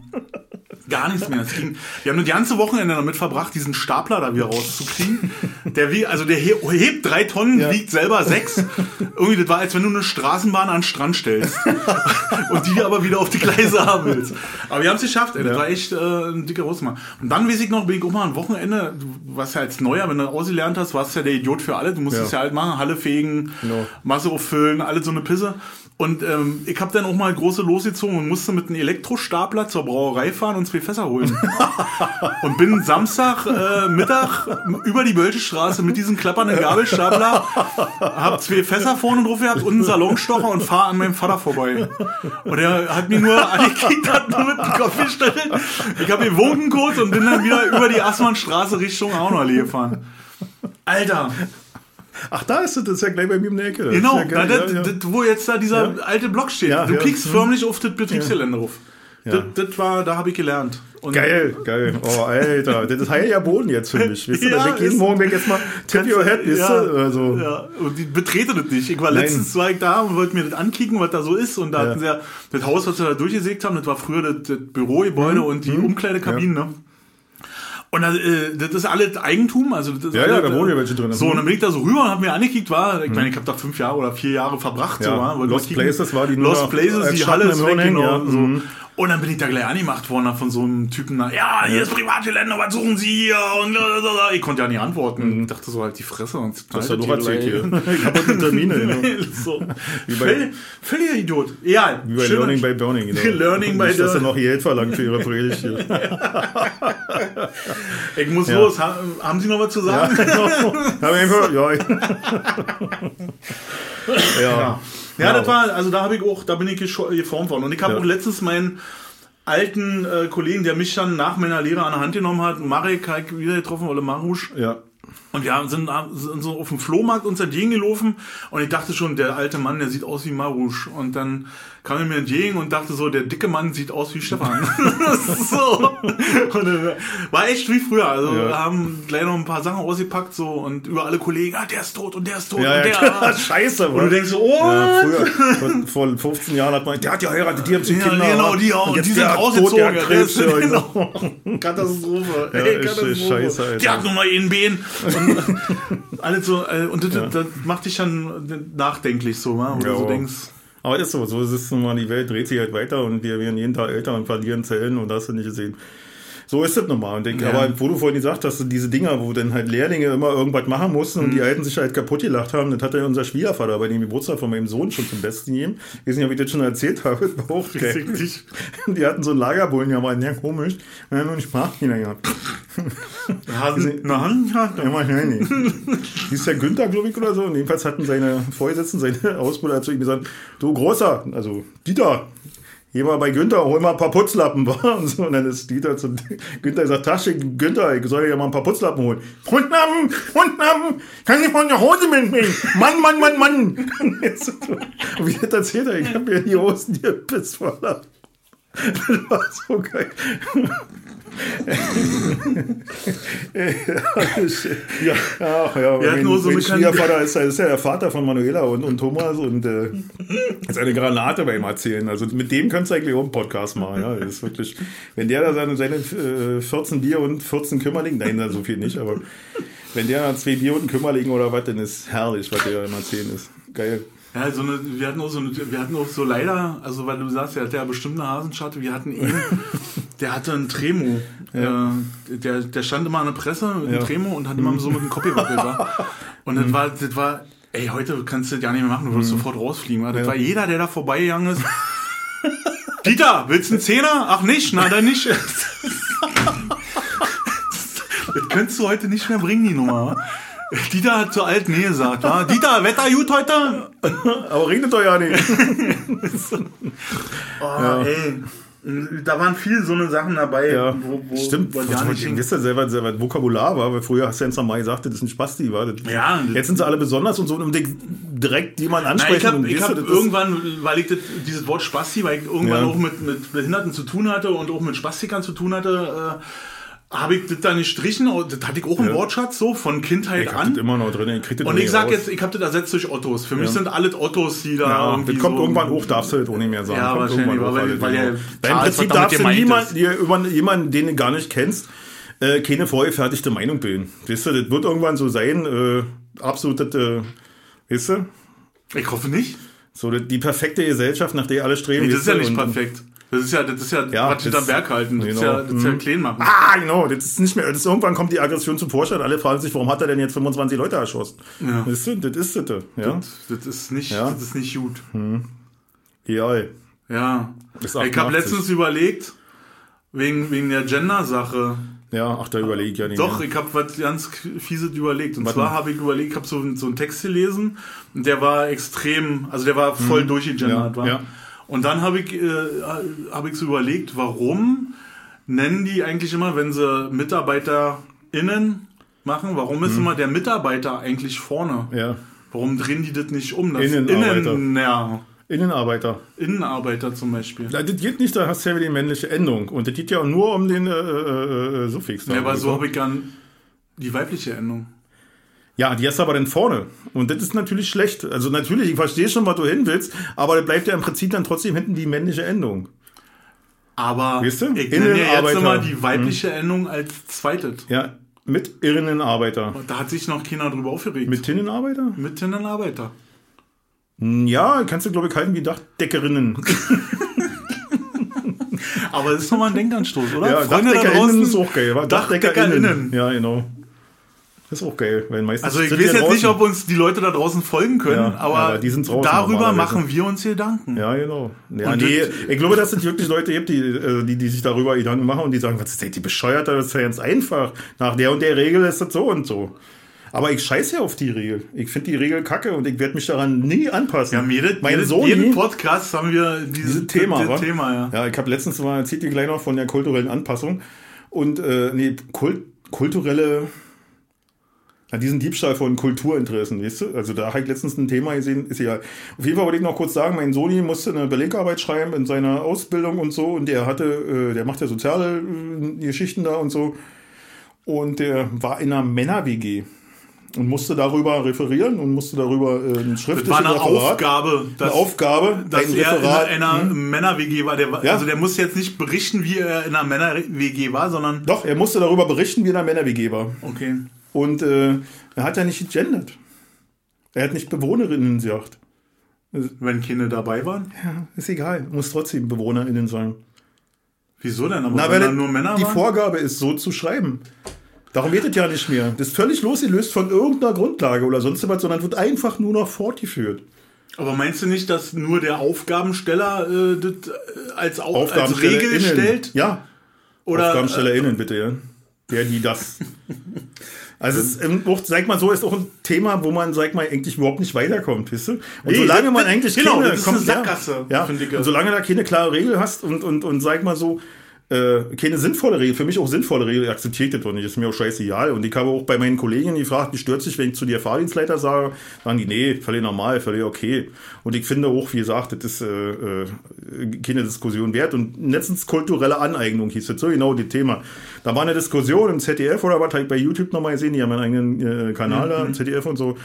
Gar nichts mehr. Es ging, wir haben das ganze Wochenende damit verbracht, diesen Stapler da wieder rauszukriegen. Der wie, also der he- hebt drei Tonnen, Ja. wiegt selber sechs. Irgendwie, das war, als wenn du eine Straßenbahn an den Strand stellst. und die aber wieder auf die Gleise haben willst. Aber wir haben es geschafft, ey. Das Ja. war echt äh, ein dicker Hausmann. Und dann weiß ich noch, bin ich auch mal ein Wochenende, du warst ja als Neuer, wenn du ausgelernt hast, warst ja der Idiot für alle. Du musstest ja, Ja. halt machen, Halle fegen, Genau. Masse auffüllen, alles so eine Pisse. Und ähm, ich habe dann auch mal große losgezogen und musste mit einem Elektrostapler zur Brauerei fahren und zwei Fässer holen. und bin Samstag äh, Mittag über die Bölschestraße mit diesem klappernden Gabelstapler, hab zwei Fässer vorne drauf gehabt und einen Salonstocher und fahr an meinem Vater vorbei. Und er hat mich nur angekickt, hat nur mit dem Kopf gestellt. Ich habe gewogen kurz und bin dann wieder über die Assmannstraße Richtung Aunerlee gefahren. Alter, Ach, da ist es, das ist ja gleich bei mir um die Ecke. Das Genau, ja geil, das, ja, ja. Das, wo jetzt da dieser alte Block steht. Du piekst Hm. förmlich auf das Betriebsgelände. Ja. Das, war, da habe ich gelernt. Und Geil, geil. Oh, Alter, das ist ja Boden jetzt für mich. Wisst ihr, Ja, da weg jeden Morgen weg jetzt mal tip your head, ja, ihr? Also, ja, und die betrete das nicht. Ich war Nein. letztens war ich da und wollte mir das ankicken, was da so ist. Und da hatten sie ja das Haus, was sie da durchgesägt haben, das war früher das, das Bürogebäude Mhm. und die Umkleidekabinen, ne? Und das, äh, das ist alles Eigentum, also das ist Ja, ja, alles, da wohnen ja welche drin. So, und dann bin ich da so rüber und hab mir angekickt, war, ich meine, ich habe da fünf Jahre oder vier Jahre verbracht, Ja, so, war, Lost. Places war die Lost Places, die Halle ist weg, genau. ja. So. Mhm. Und dann bin ich da gleich angemacht worden von so einem Typen, da, ja, hier ist Privatgelände, was suchen Sie hier? Und lalalala. ich konnte ja nicht antworten. Ich dachte so halt die Fresse und Mhm. Das ja doch erzählt hier. Ich habe heute Termine. Genau. so. Wie bei- Völlig, völliger Idiot. Egal. Wie bei Learning by Burning. Genau. Learning by Nicht, dass er noch Geld verlangt für ihre Predigt. Ich muss Ja. los. Ha haben Sie noch was zu Ja, sagen? genau. Ich einfach, ja. ja. Ja, ja, das war, also da habe ich auch, da bin ich geformt worden. Und ich habe Ja. auch letztens meinen alten äh, Kollegen, der mich dann nach meiner Lehre an der Hand genommen hat, Marek, hab ich wieder getroffen, oder Marusch, Ja. Und wir sind, sind so auf dem Flohmarkt uns entgegengelaufen und ich dachte schon, der alte Mann, der sieht aus wie Marouche. Und dann kam er mir entgegen und dachte so, der dicke Mann sieht aus wie Stefan. so. Und äh, war echt wie früher. Also ja. wir haben gleich noch ein paar Sachen ausgepackt so und über alle Kollegen, ah, der ist tot und der ist tot ja, und ja, der. Scheiße, Und du denkst so, oh. Ja, früher, vor, 15 Jahren hat man, der hat ja heiratet, die haben sich ja, Kinder. Genau, die auch. Und die sind rausgezogen. Krebs, genau. Katastrophe. Ey, Katastrophe. Scheiße, Alter. Der hat nur mal einen Bein. Und, alles so, äh, und das, das, macht dich dann nachdenklich so, wo du so denkst, aber ist so, so ist es nun mal, die Welt dreht sich halt weiter und wir werden jeden Tag älter und verlieren Zellen und hast du nicht gesehen. So ist das normal. Und denk, ja. Aber wo du vorhin gesagt hast, diese Dinger, wo dann halt Lehrlinge immer irgendwas machen mussten mhm. und die mhm. Alten sich halt kaputt gelacht haben, das hat ja unser Schwiegervater bei dem Geburtstag von meinem Sohn schon zum Besten gegeben. Ich weiß nicht, ob ich das schon erzählt habe. Auch. Die hatten so einen Lagerbullen, ja, war ja komisch. Wir haben nur einen Sprachkinder gehabt. Hasen, na, Hand gehabt? Ja, wahrscheinlich. Hieß der Günther, glaube ich, oder so. Und jedenfalls hatten seine Vorsitzenden, seine Ausbilder zu ihm gesagt, du Großer, also Dieter, Geh mal bei Günther, hol mal ein paar Putzlappen. Und, so. und dann ist Dieter zu Günther sagt, Tasche, Günther, ich soll ja mal ein paar Putzlappen holen. Putzlappen, Putzlappen, kann ich von der Hose mitnehmen. Mann, Mann, Mann, Mann. Und wie hat erzählt er, ich habe mir die Hosen hier piss voller. Das war so geil ja, ach, ja. Wir mein, so mein Schwiegervater ist, ist ja der Vater von Manuela und, und Thomas und äh, ist eine Granate bei ihm erzählen. Also mit dem könntest du eigentlich auch einen Podcast machen. Ja. Das ist wirklich, wenn der da seine, seine äh, 14 Bier und 14 Kümmerling, nein, so viel nicht, aber wenn der da zwei Bier und einen Kümmerling oder was, dann ist herrlich, was der immer erzählen ist. Geil. Ja, so eine, wir hatten auch so eine, wir hatten auch so leider, also weil du sagst, er hat ja bestimmt eine Hasenschatte, wir hatten ihn, der hatte einen Tremo. Ja. Äh, der, der stand immer an der Presse mit einem ja. Tremo und hat immer so mit einem Kopf war. Und das war, das war, ey, heute kannst du das ja nicht mehr machen, du würdest mhm. sofort rausfliegen. Das ja. war jeder, der da vorbeigegangen ist. Dieter, willst du einen Zehner? Ach nicht, na dann nicht. das könntest du heute nicht mehr bringen, die Nummer. Dieter hat zur alten Nähe gesagt, ja? Dieter, Wetter gut heute? Aber regnet doch ja nicht. oh, ja. ey. Da waren viele so eine Sachen dabei, ja, wo, wo Stimmt, wo ja nicht ja selber, selber Vokabular war, weil früher hast du ja jetzt normal gesagt, das ist ein Spasti, war das. Ja, jetzt sind sie alle besonders und so, um direkt jemanden ansprechen. Na, ich habe hab irgendwann, weil ich das, dieses Wort Spasti, weil ich irgendwann ja. auch mit, mit Behinderten zu tun hatte und auch mit Spastikern zu tun hatte, äh, habe ich das da nicht strichen, das hatte ich auch im ja. Wortschatz so von Kindheit ich an. Das immer noch drin. Ich und ich sag raus. jetzt, ich habe das ersetzt durch Ottos. Für mich sind alle Ottos, die da ja, irgendwie Das kommt so irgendwann hoch, darfst du das auch nicht mehr sagen. Ja, kommt wahrscheinlich, hoch, weil, weil ja, Im Prinzip darfst du niemand, dir über jemanden, den du gar nicht kennst, äh, keine vorgefertigte Meinung bilden. Weißt du, das wird irgendwann so sein, äh, absolut, das, äh, weißt du? Ich hoffe nicht. So, die perfekte Gesellschaft, nach der alle streben. Nee, das ist ja nicht und, perfekt. Das ist ja, das ist ja, ja Quatsch hinterm Berg halten. Das, genau. ist ja, das ist ja mhm. klein machen. Ah, genau. Das ist nicht mehr, das ist, irgendwann kommt die Aggression zum Vorschein. Alle fragen sich, warum hat er denn jetzt 25 Leute erschossen? Ja. Das, ist, das ist das. Ja? Das, das ist nicht, ja. das ist nicht gut. Hm. Ja. Ja. Ich habe letztens überlegt, wegen, wegen der Gender-Sache. Ja, ach, da überlege ich ja nicht. Doch, mehr. ich habe was ganz Fieses überlegt. Und Warten. zwar habe ich überlegt, ich habe so, so einen Text gelesen und der war extrem, also der war voll hm. durchgegendert. Ja, ja. Und dann habe ich, äh, hab ich so überlegt, warum nennen die eigentlich immer, wenn sie MitarbeiterInnen machen, warum ist hm. immer der Mitarbeiter eigentlich vorne? Ja. Warum drehen die das nicht um? Das Innenarbeiter. Innen, ja. Innenarbeiter. Innenarbeiter zum Beispiel. Ja, das geht nicht, da hast du ja wieder die männliche Endung. Und das geht ja auch nur um den äh, äh, äh Suffix. Ja, aber so habe ich gern die weibliche Endung. Ja, die ist aber dann vorne. Und das ist natürlich schlecht. Also natürlich, ich verstehe schon, was du hin willst, aber da bleibt ja im Prinzip dann trotzdem hinten die männliche Endung. Aber weißt du? ich nenne jetzt mal die weibliche hm. Endung als zweites. Ja, mit Irrenenarbeiter. Da hat sich noch keiner drüber aufgeregt. Mit Tinnenarbeiter? Mit Tinnenarbeiter. Hm, ja, kannst du, glaube ich, halten wie Dachdeckerinnen. Aber das ist nochmal ein Denkanstoß, oder? Ja, Freunde DachdeckerInnen ist auch geil. DachdeckerInnen. DachdeckerInnen. Ja, genau. Das ist auch geil, weil meistens. Also ich weiß jetzt draußen. nicht, ob uns die Leute da draußen folgen können, ja, aber ja, darüber machen wir uns Gedanken. Ja, genau. Ja, nee, ich glaube, dass es wirklich Leute gibt, die, äh, die, die sich darüber Gedanken machen und die sagen, was ist die bescheuert, das ist ja ganz einfach. Nach der und der Regel ist das so und so. Aber ich scheiße ja auf die Regel. Ich finde die Regel kacke und ich werde mich daran nie anpassen. Ja, mir mein Sohn jeden Podcast haben wir dieses, dieses Thema. Dieses Thema ja. ja, ich habe letztens mal erzählt, die noch von der kulturellen Anpassung. Und äh, nee, Kult, kulturelle an diesen Diebstahl von Kulturinteressen, weißt du? Also da habe ich letztens ein Thema gesehen, ist ja. Auf jeden Fall wollte ich noch kurz sagen, mein Soni musste eine Belegarbeit schreiben in seiner Ausbildung und so und der hatte, äh, der macht ja soziale äh, Geschichten da und so und der war in einer Männer-WG und musste darüber referieren und musste darüber äh, ein schriftliches Das war eine Referat, Aufgabe. Dass, eine Aufgabe, dass ein er Referat, in einer hm? Männer-WG war. Der, ja? Also der musste jetzt nicht berichten, wie er in einer Männer-WG war, sondern... Doch, er musste darüber berichten, wie er in einer Männer-WG war. Okay. Und äh, er hat ja nicht gegendert. Er hat nicht Bewohnerinnen gesagt. Wenn Kinder dabei waren? Ja, ist egal. Muss trotzdem Bewohnerinnen sein. Wieso denn? Aber Na, weil nur Männer die waren? Vorgabe ist, so zu schreiben. Darum wird es ja nicht mehr. Das ist völlig losgelöst von irgendeiner Grundlage oder sonst was, sondern wird einfach nur noch fortgeführt. Aber meinst du nicht, dass nur der Aufgabensteller äh, das äh, als, Au als Regel innen. stellt? Ja. Oder, AufgabenstellerInnen, äh, bitte, ja. Der, die das. Also es ist auch, sag mal so, ist auch ein Thema, wo man, sag mal, eigentlich überhaupt nicht weiterkommt, weißt du? Und nee, solange man eigentlich genau, keine, das ist kommt, eine Sackgasse, ja, ja. und solange da keine klare Regel hast und, und, und sag mal so, äh, keine sinnvolle Regel, für mich auch sinnvolle Regel, akzeptiert das nicht, ist mir auch scheißegal. Und ich habe auch bei meinen Kollegen gefragt, wie stört sich, wenn ich zu dir Fahrdienstleiter sage, sagen die, nee, völlig normal, völlig okay. Und ich finde auch, wie gesagt, das ist äh, äh, keine Diskussion wert. Und letztens kulturelle Aneignung hieß das so genau das Thema. Da war eine Diskussion im ZDF oder was, habe ich bei YouTube nochmal gesehen, die haben einen eigenen äh, Kanal mhm. da im ZDF und so.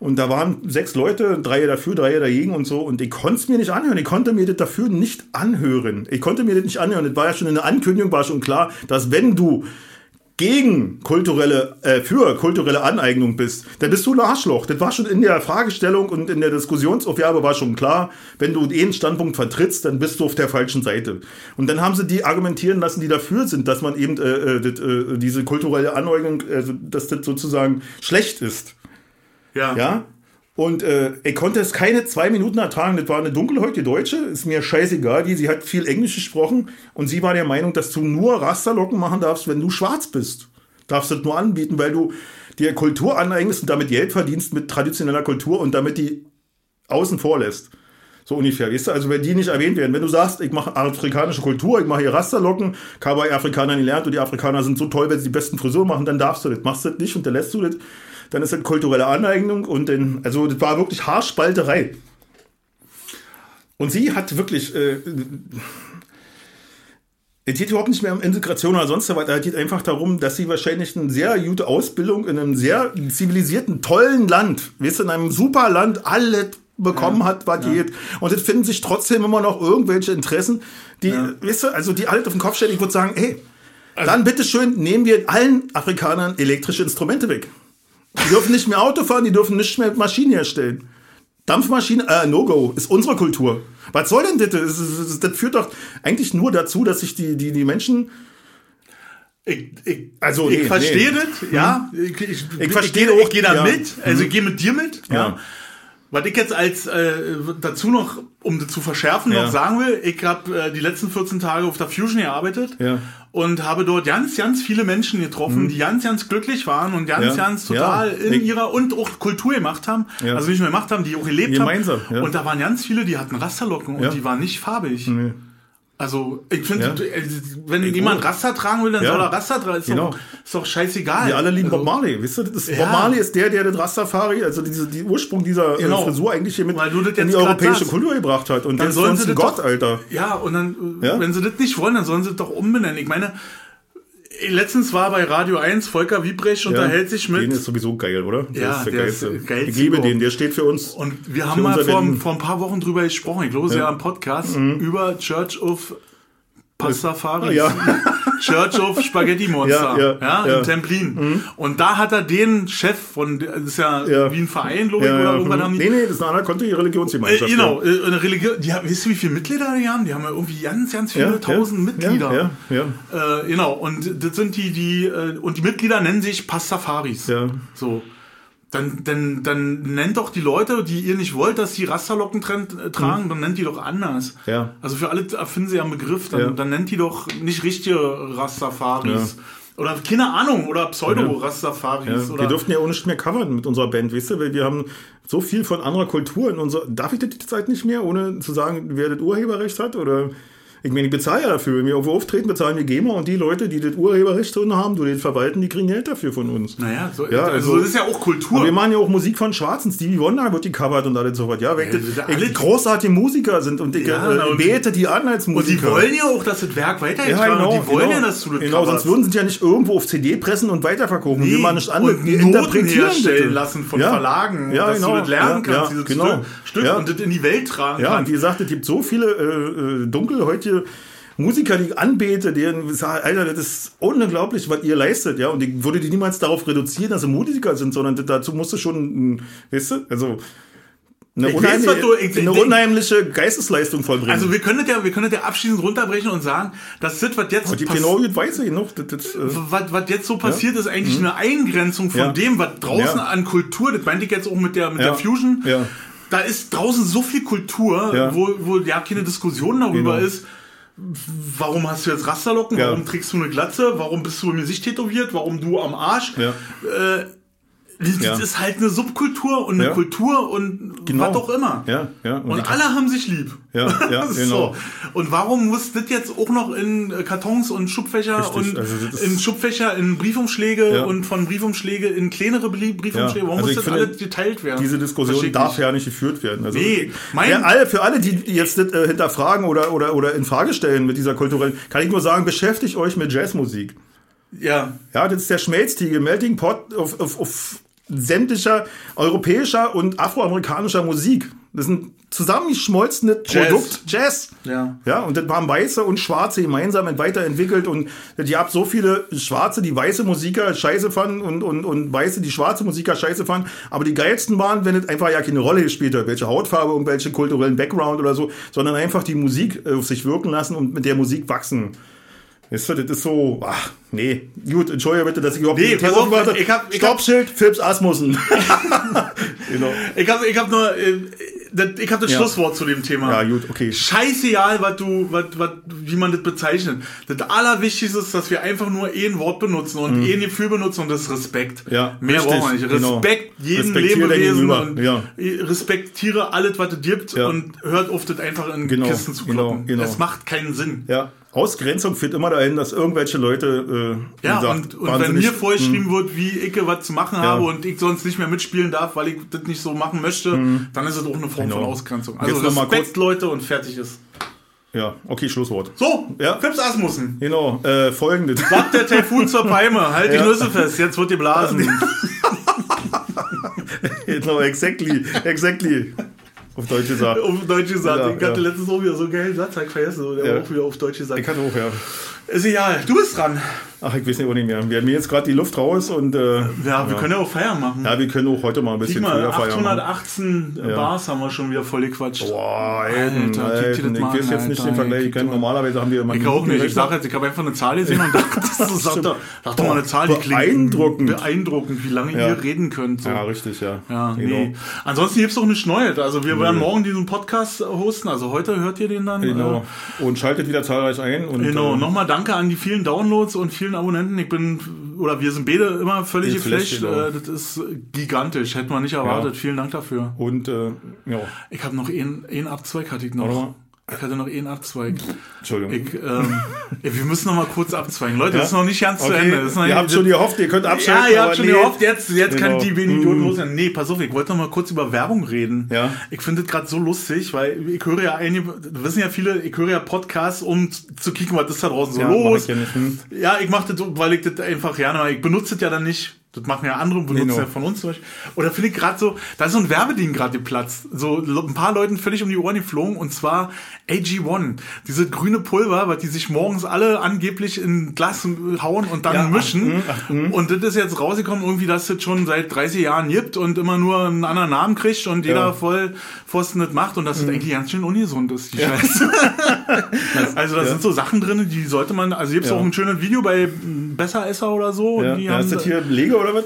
Und da waren sechs Leute, drei dafür, drei dagegen und so. Und ich konnte es mir nicht anhören. Ich konnte mir das dafür nicht anhören. Ich konnte mir das nicht anhören. Das war ja schon in der Ankündigung, war schon klar, dass wenn du gegen kulturelle, äh, für kulturelle Aneignung bist, dann bist du ein Arschloch. Das war schon in der Fragestellung und in der Diskussionsaufgabe war schon klar, wenn du den Standpunkt vertrittst, dann bist du auf der falschen Seite. Und dann haben sie die argumentieren lassen, die dafür sind, dass man eben äh, äh, äh diese kulturelle Aneignung, also dass das sozusagen schlecht ist. Ja. Ja. Und äh, ich konnte es keine zwei Minuten ertragen. Das war eine dunkelhäutige Deutsche, ist mir scheißegal, die, sie hat viel Englisch gesprochen und sie war der Meinung, dass du nur Rasterlocken machen darfst, wenn du schwarz bist. Darfst du das nur anbieten, weil du dir Kultur aneignest und damit Geld verdienst mit traditioneller Kultur und damit die außen vor lässt. So ungefähr, weißt du? Also wenn die nicht erwähnt werden, wenn du sagst, ich mache afrikanische Kultur, ich mache hier Rasterlocken, habe bei Afrikanern gelernt und die Afrikaner sind so toll, wenn sie die besten Frisuren machen, dann darfst du das. Machst du das nicht und dann lässt du das dann ist das kulturelle Aneignung und dann, also das war wirklich Haarspalterei. Und sie hat wirklich, äh, es geht überhaupt nicht mehr um Integration oder sonst was, es geht einfach darum, dass sie wahrscheinlich eine sehr gute Ausbildung in einem sehr zivilisierten, tollen Land, weißt du, in einem super Land, alles bekommen ja, hat, was ja. geht. Und es finden sich trotzdem immer noch irgendwelche Interessen, die, ja. weißt du, also die alles auf den Kopf stellen. Ich würde sagen, ey, also, dann bitteschön, nehmen wir allen Afrikanern elektrische Instrumente weg. Die dürfen nicht mehr Auto fahren, die dürfen nicht mehr Maschinen herstellen. Dampfmaschine, äh, No-Go, ist unsere Kultur. Was soll denn das? Das, das? führt doch eigentlich nur dazu, dass sich die, die, die Menschen. Ich, ich, also, ich nee, verstehe nee. das, ja. Hm. Ich, ich, ich verstehe auch, ich gehe da ja. mit, also ich gehe mit dir mit, ja. ja. Was ich jetzt als äh, dazu noch, um das zu verschärfen, ja. noch sagen will, ich habe äh, die letzten 14 Tage auf der Fusion gearbeitet ja. und habe dort ganz, ganz viele Menschen getroffen, mhm. die ganz, ganz glücklich waren und ganz, ja. ganz total in ich, ihrer und auch Kultur gemacht haben. Also nicht nur gemacht haben, die auch gelebt Gemeinsam, haben. Und da waren ganz viele, die hatten Rasterlocken und die waren nicht farbig. Nee. Also, ich finde, ja. Äh, wenn ich jemand Raster tragen will, dann ja. soll er Raster tragen. Ist, genau. doch, ist doch scheißegal. Wir alle lieben also, Bob Marley. Wisst ihr, das ja. Bob Marley ist der, der den Rastafari, also diese, die Ursprung dieser äh, genau. Frisur eigentlich hier mit in die europäische hast. Kultur gebracht hat. Und dann uns ein Gott, doch, Alter. Ja, und dann, wenn sie das nicht wollen, dann sollen sie das doch umbenennen. Ich meine, Letztens war bei Radio 1 Volker Wiebrecht ja, unterhält sich mit. Den ist sowieso geil, oder? Der ja, ist der, der geilste. Ist ich liebe den, der steht für uns. Und wir haben mal vor, vor, ein paar Wochen drüber gesprochen, ich glaube, ja. ja am Podcast, mhm. über Church of Pastafari. Ja. Church of Spaghetti Monster. Ja, ja, ja, in Templin. Mhm. Und da hat er den Chef von, das ist ja, wie ein Verein, ich, oder irgendwann haben die. Nee, nee, das ist eine andere Religionsgemeinschaft. Äh, genau, äh, eine Religion, die, wisst ihr, wie viele Mitglieder die haben? Die haben ja irgendwie ganz, ganz viele tausend Mitglieder. Ja, ja, äh, genau, und das sind die, die, äh, und die Mitglieder nennen sich Pastafaris. Ja. So. Dann, dann, dann nennt doch die Leute, die ihr nicht wollt, dass die Rasterlocken äh, tragen, mhm. dann nennt die doch anders. Ja. Also für alle erfinden sie ja einen Begriff, dann, ja. dann nennt die doch nicht richtige Rastafaris. Ja. Oder keine Ahnung, oder Pseudo-Rastafaris. Ja. Wir durften ja auch nicht mehr covern mit unserer Band, weißt du, weil wir haben so viel von anderer Kultur in unserer. Darf ich das die Zeit nicht mehr, ohne zu sagen, wer das Urheberrecht hat? Oder Ich meine, ich bezahle ja dafür. Wenn wir irgendwo auftreten, bezahlen wir GEMA und die Leute, die das Urheberrecht drin haben, die den verwalten, die kriegen Geld dafür von uns. Naja, so, ja, also, also das ist ja auch Kultur. wir machen ja auch Musik von Schwarzen. Stevie Wonder wird die covert und alles so was. Ja, weil ja, das, großartige Musiker sind und ich ja, äh, bete die an als Musiker. Und die wollen ja auch, dass das Werk weitergeht. Ja, genau, die wollen genau, ja, dass du das Genau, sonst würden sie ja nicht irgendwo auf CD pressen und weiterverkaufen. Nee, wir machen nicht an, und wir interpretieren stellen lassen von ja. Verlagen, ja, dass genau, du das lernen ja, kannst, dieses genau. Stück und das in die Welt tragen Ja, und wie gesagt, es gibt so viele äh, äh dunkelhäutige Musiker, die ich anbete, deren sagen, Alter, das ist unglaublich, was ihr leistet, ja. Und ich würde die niemals darauf reduzieren, dass sie Musiker sind, sondern dazu musst du schon, weißt du, also eine, unheimliche, weiß, du, ich, eine unheimliche Geistesleistung vollbringen. Also wir können das ja, wir können das ja abschließend runterbrechen und sagen, das, was jetzt so genau weiß ich noch. Das, das, äh, was, was jetzt so passiert, ja? ist eigentlich mhm. eine Eingrenzung von ja. dem, was draußen ja. an Kultur, das meinte ich jetzt auch mit der, mit der Fusion. Da ist draußen so viel Kultur, wo, wo ja keine Diskussion darüber genau. ist warum hast du jetzt Rasterlocken? Ja. Warum trägst du eine Glatze? Warum bist du im Gesicht tätowiert? Warum du am Arsch? Ja. Äh, das ja. ist halt eine Subkultur und eine ja. Kultur und genau. was auch immer. Ja, ja. Und, und alle haben sich lieb. Ja, ja, genau. so. Und warum muss das jetzt auch noch in äh, Kartons und Schubfächer Richtig. und also in Schubfächer in Briefumschläge ja. und von Briefumschläge in kleinere Briefumschläge? Warum also muss das alles geteilt werden? Diese Diskussion darf ja nicht geführt werden. Also nee, mein alle, für alle, die jetzt das, äh, hinterfragen oder, oder, oder in Frage stellen mit dieser kulturellen, kann ich nur sagen, beschäftigt euch mit Jazzmusik. Ja. Ja, das ist der Schmelztiegel, Melting Pot auf, auf, auf sämtlicher europäischer und afroamerikanischer Musik. Das ist ein zusammengeschmolzenes Produkt. Jazz. Ja. Ja, und das haben Weiße und Schwarze gemeinsam weiterentwickelt und ihr habt so viele Schwarze, die weiße Musiker scheiße fanden und, und, und Weiße, die schwarze Musiker scheiße fanden. Aber die geilsten waren, wenn es einfach ja keine Rolle gespielt hat, welche Hautfarbe und welche kulturellen Background oder so, sondern einfach die Musik auf sich wirken lassen und mit der Musik wachsen. Weißt du, das ist so, ach, nee. Gut, entschuldige bitte, dass ich überhaupt nee, pass auf, ich hab, ich Stoppschild, Philips Asmussen. genau. Ich habe ich hab nur, äh, ich habe das ja. Schlusswort zu dem Thema. Ja, gut, okay. Scheißegal, was du, was, was, wie man das bezeichnet. Das Allerwichtigste ist, dass wir einfach nur ein Wort benutzen und mhm. ein Gefühl benutzen und das ist Respekt. Ja, Mehr brauchen wir nicht. Genau. Respekt genau. jedem Lebewesen und ja. respektiere alles, was es gibt ja. und hört auf, das einfach in genau. Kisten zu genau, kloppen. Genau, genau. Es macht keinen Sinn. Ja. Ausgrenzung führt immer dahin, dass irgendwelche Leute. Äh, ja, gesagt, und, und wenn mir vorgeschrieben mh. wird, wie ich was zu machen ja. habe und ich sonst nicht mehr mitspielen darf, weil ich das nicht so machen möchte, mhm. dann ist es auch eine Form genau. von Ausgrenzung. Also Jetzt Respekt, Leute, und fertig ist. Ja, okay, Schlusswort. So, ja. Fips Asmussen. Genau, äh, folgendes. Sagt der Taifun zur Palme, halt ja. die Nüsse fest, jetzt wird die blasen. genau, exactly, exactly. Auf Deutsch gesagt. auf Deutsch gesagt. Ja, ich hatte ja. letztens auch wieder so einen geilen Satz halt vergessen. Der ja. auch wieder auf Deutsch gesagt. Ich kann auch, ja. Ist egal. Du bist dran. Ach, ich weiß nicht, auch nicht mehr. Wir haben jetzt gerade die Luft raus und. Äh, ja, wir ja. können ja auch Feiern machen. Ja, wir können auch heute mal ein bisschen mal, früher feiern. 818 ja. Bars haben wir schon wieder voll gequatscht. Boah, Alter, Alter, ich weiß jetzt nicht den Vergleich. Ich kenn, normalerweise haben wir immer. Ich auch nicht. Ich sag jetzt, ich habe einfach eine Zahl gesehen und dachte, das ist, sag, doch, sag doch mal eine Zahl, die klingt beeindruckend. beeindruckend, wie lange ihr reden könnt. So. Ja, richtig, ja. Ja, genau. nee. Ansonsten gibt es doch nichts Neues. Also, wir werden morgen diesen Podcast hosten. Also, heute hört ihr den dann. Genau. Äh, und schaltet wieder zahlreich ein. Und, genau. Ähm, Nochmal danke an die vielen Downloads und vielen Abonnenten. Ich bin, oder wir sind beide immer völlig geflasht. Genau. Äh, das ist gigantisch. Hätte man nicht erwartet. Ja. Vielen Dank dafür. Und, äh, ja. Ich habe noch einen, einen Abzweig hatte ich noch. Ich hatte noch einen Abzweig. Entschuldigung. Ich, ähm, wir müssen noch mal kurz abzweigen. Leute, ja? das ist noch nicht ganz okay. zu Ende. Das ihr habt schon gehofft, ihr könnt abschalten. Ja, ihr habt schon nee. gehofft, jetzt, jetzt genau. kann die wenigen Idioten los sein. Nee, pass auf, ich wollte noch mal kurz über Werbung reden. Ja. Ich finde das gerade so lustig, weil ich höre ja einige, wissen ja viele, ich höre ja Podcasts, um zu kicken, was ist da draußen so ja, los. Ich ja, nicht. Hm. ja, ich mache das, weil ich das einfach gerne, ich benutze das ja dann nicht das machen ja andere benutzen genau. ja von uns zum Beispiel. Oder finde ich gerade so, da ist so ein Werbeding gerade geplatzt. So ein paar Leuten völlig um die Ohren geflogen und zwar AG1. Diese grüne Pulver, was die sich morgens alle angeblich in Glas hauen und dann ja, mischen. Ach, ach, ach, und das ist jetzt rausgekommen, irgendwie, dass das schon seit 30 Jahren gibt und immer nur einen anderen Namen kriegt und jeder ja. voll Pfosten das macht und dass mhm. das eigentlich ganz schön ungesund ist, die ja. Scheiße. also da sind so Sachen drin, die sollte man, also gibt es auch ein schönes Video bei Besseresser oder so. Ja, die ja, ist das hier Lego oder was?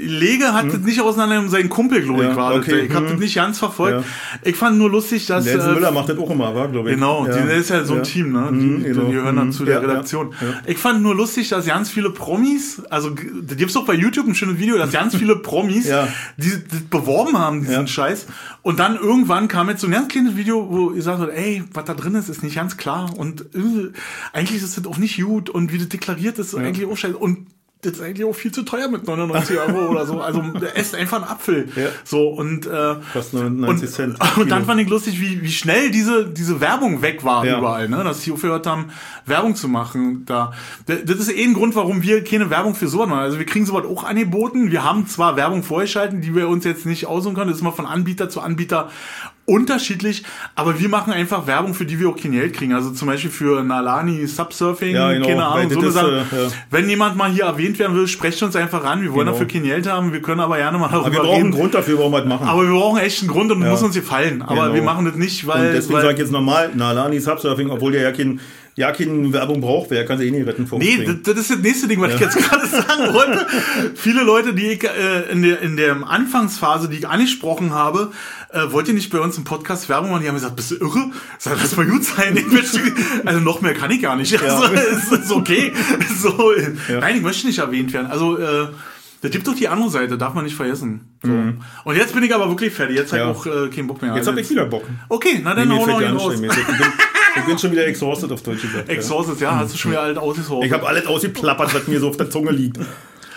Lege hat hm. das nicht auseinander seinen Kumpel, glaube ich, war okay. Ich habe hm. das nicht ganz verfolgt. Ja. Ich fand nur lustig, dass. Nelson äh, Müller macht das auch immer, war, glaube ich. Genau, ja. die ist ja so ein Team, ne? Die, hm, genau. die gehören dann zu der Redaktion. Ich fand nur lustig, dass ganz viele Promis, also da gibt's doch bei YouTube ein schönes Video, dass ganz viele Promis, die das beworben haben, diesen Scheiß. Und dann irgendwann kam jetzt so ein ganz kleines Video, wo ihr sagt, ey, was da drin ist, ist nicht ganz klar. Und äh, eigentlich ist das auch nicht gut und wie das deklariert ist, eigentlich auch scheiße. Und das ist eigentlich auch viel zu teuer mit 99 Euro oder so. Also esst einfach einen Apfel. Ja. So und äh, kostet 99 und, Cent. Und dann fand ich lustig, wie, wie schnell diese diese Werbung weg war ja. überall, ne? Dass sie aufgehört haben, Werbung zu machen. Da das ist eh ein Grund, warum wir keine Werbung für sowas machen. Also wir kriegen sowas auch angeboten. Wir haben zwar Werbung vorgeschalten, die wir uns jetzt nicht aussuchen können. Das ist immer von Anbieter zu Anbieter unterschiedlich, aber wir machen einfach Werbung, für die wir auch kein Geld kriegen. Also zum Beispiel für Nalani Subsurfing, ja, genau. keine Ahnung, so eine Sache. Äh, ja. Wenn jemand mal hier erwähnt werden will, sprecht uns einfach ran. Wir wollen genau. dafür kein Geld haben, wir können aber gerne mal darüber aber wir brauchen reden. einen Grund dafür, warum wir das machen. Aber wir brauchen echt einen Grund und ja. muss uns gefallen. Aber genau. wir machen das nicht, weil... Und deswegen sage ich jetzt normal Nalani Subsurfing, obwohl der ja kein ja keine Werbung braucht, wer kann sie eh nicht retten vom Nee, das, das, ist das nächste Ding, was ja. ich jetzt gerade sagen wollte. Viele Leute, die ich äh, in, der, in der Anfangsphase, die ich angesprochen habe, äh, wollt ihr nicht bei uns im Podcast Werbung machen? Die haben gesagt, bist du irre? Sag, das mal gut sein. also noch mehr kann ich gar nicht. Also, ja. ist, ist okay. So, ja. Nein, ich möchte nicht erwähnt werden. Also äh, da gibt doch die andere Seite, darf man nicht vergessen. So. Mhm. Und jetzt bin ich aber wirklich fertig. Jetzt habe ich auch äh, keinen Bock mehr. Jetzt habe ich wieder Bock. Okay, na dann nee, hau noch ihn raus. Ich bin schon wieder exhausted auf Deutsch gesagt. Exhausted, ja. Hast du schon wieder alles ausgesorgt. Ich habe alles ausgeplappert, was mir so auf der Zunge liegt.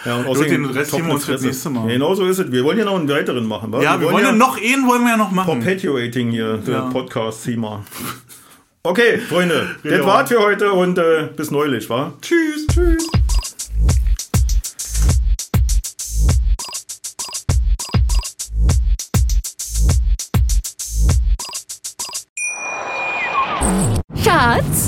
Ja, und außerdem den Rest sehen wir uns das nächste Mal. genau so ist es. Wir wollen ja noch einen weiteren machen. Wa? Ja, wir, wir wollen, ja noch einen wollen wir ja noch machen. Perpetuating hier, ja. Podcast-Thema. Okay, Freunde, das war's für heute und äh, bis neulich, wa? Tschüss. Tschüss.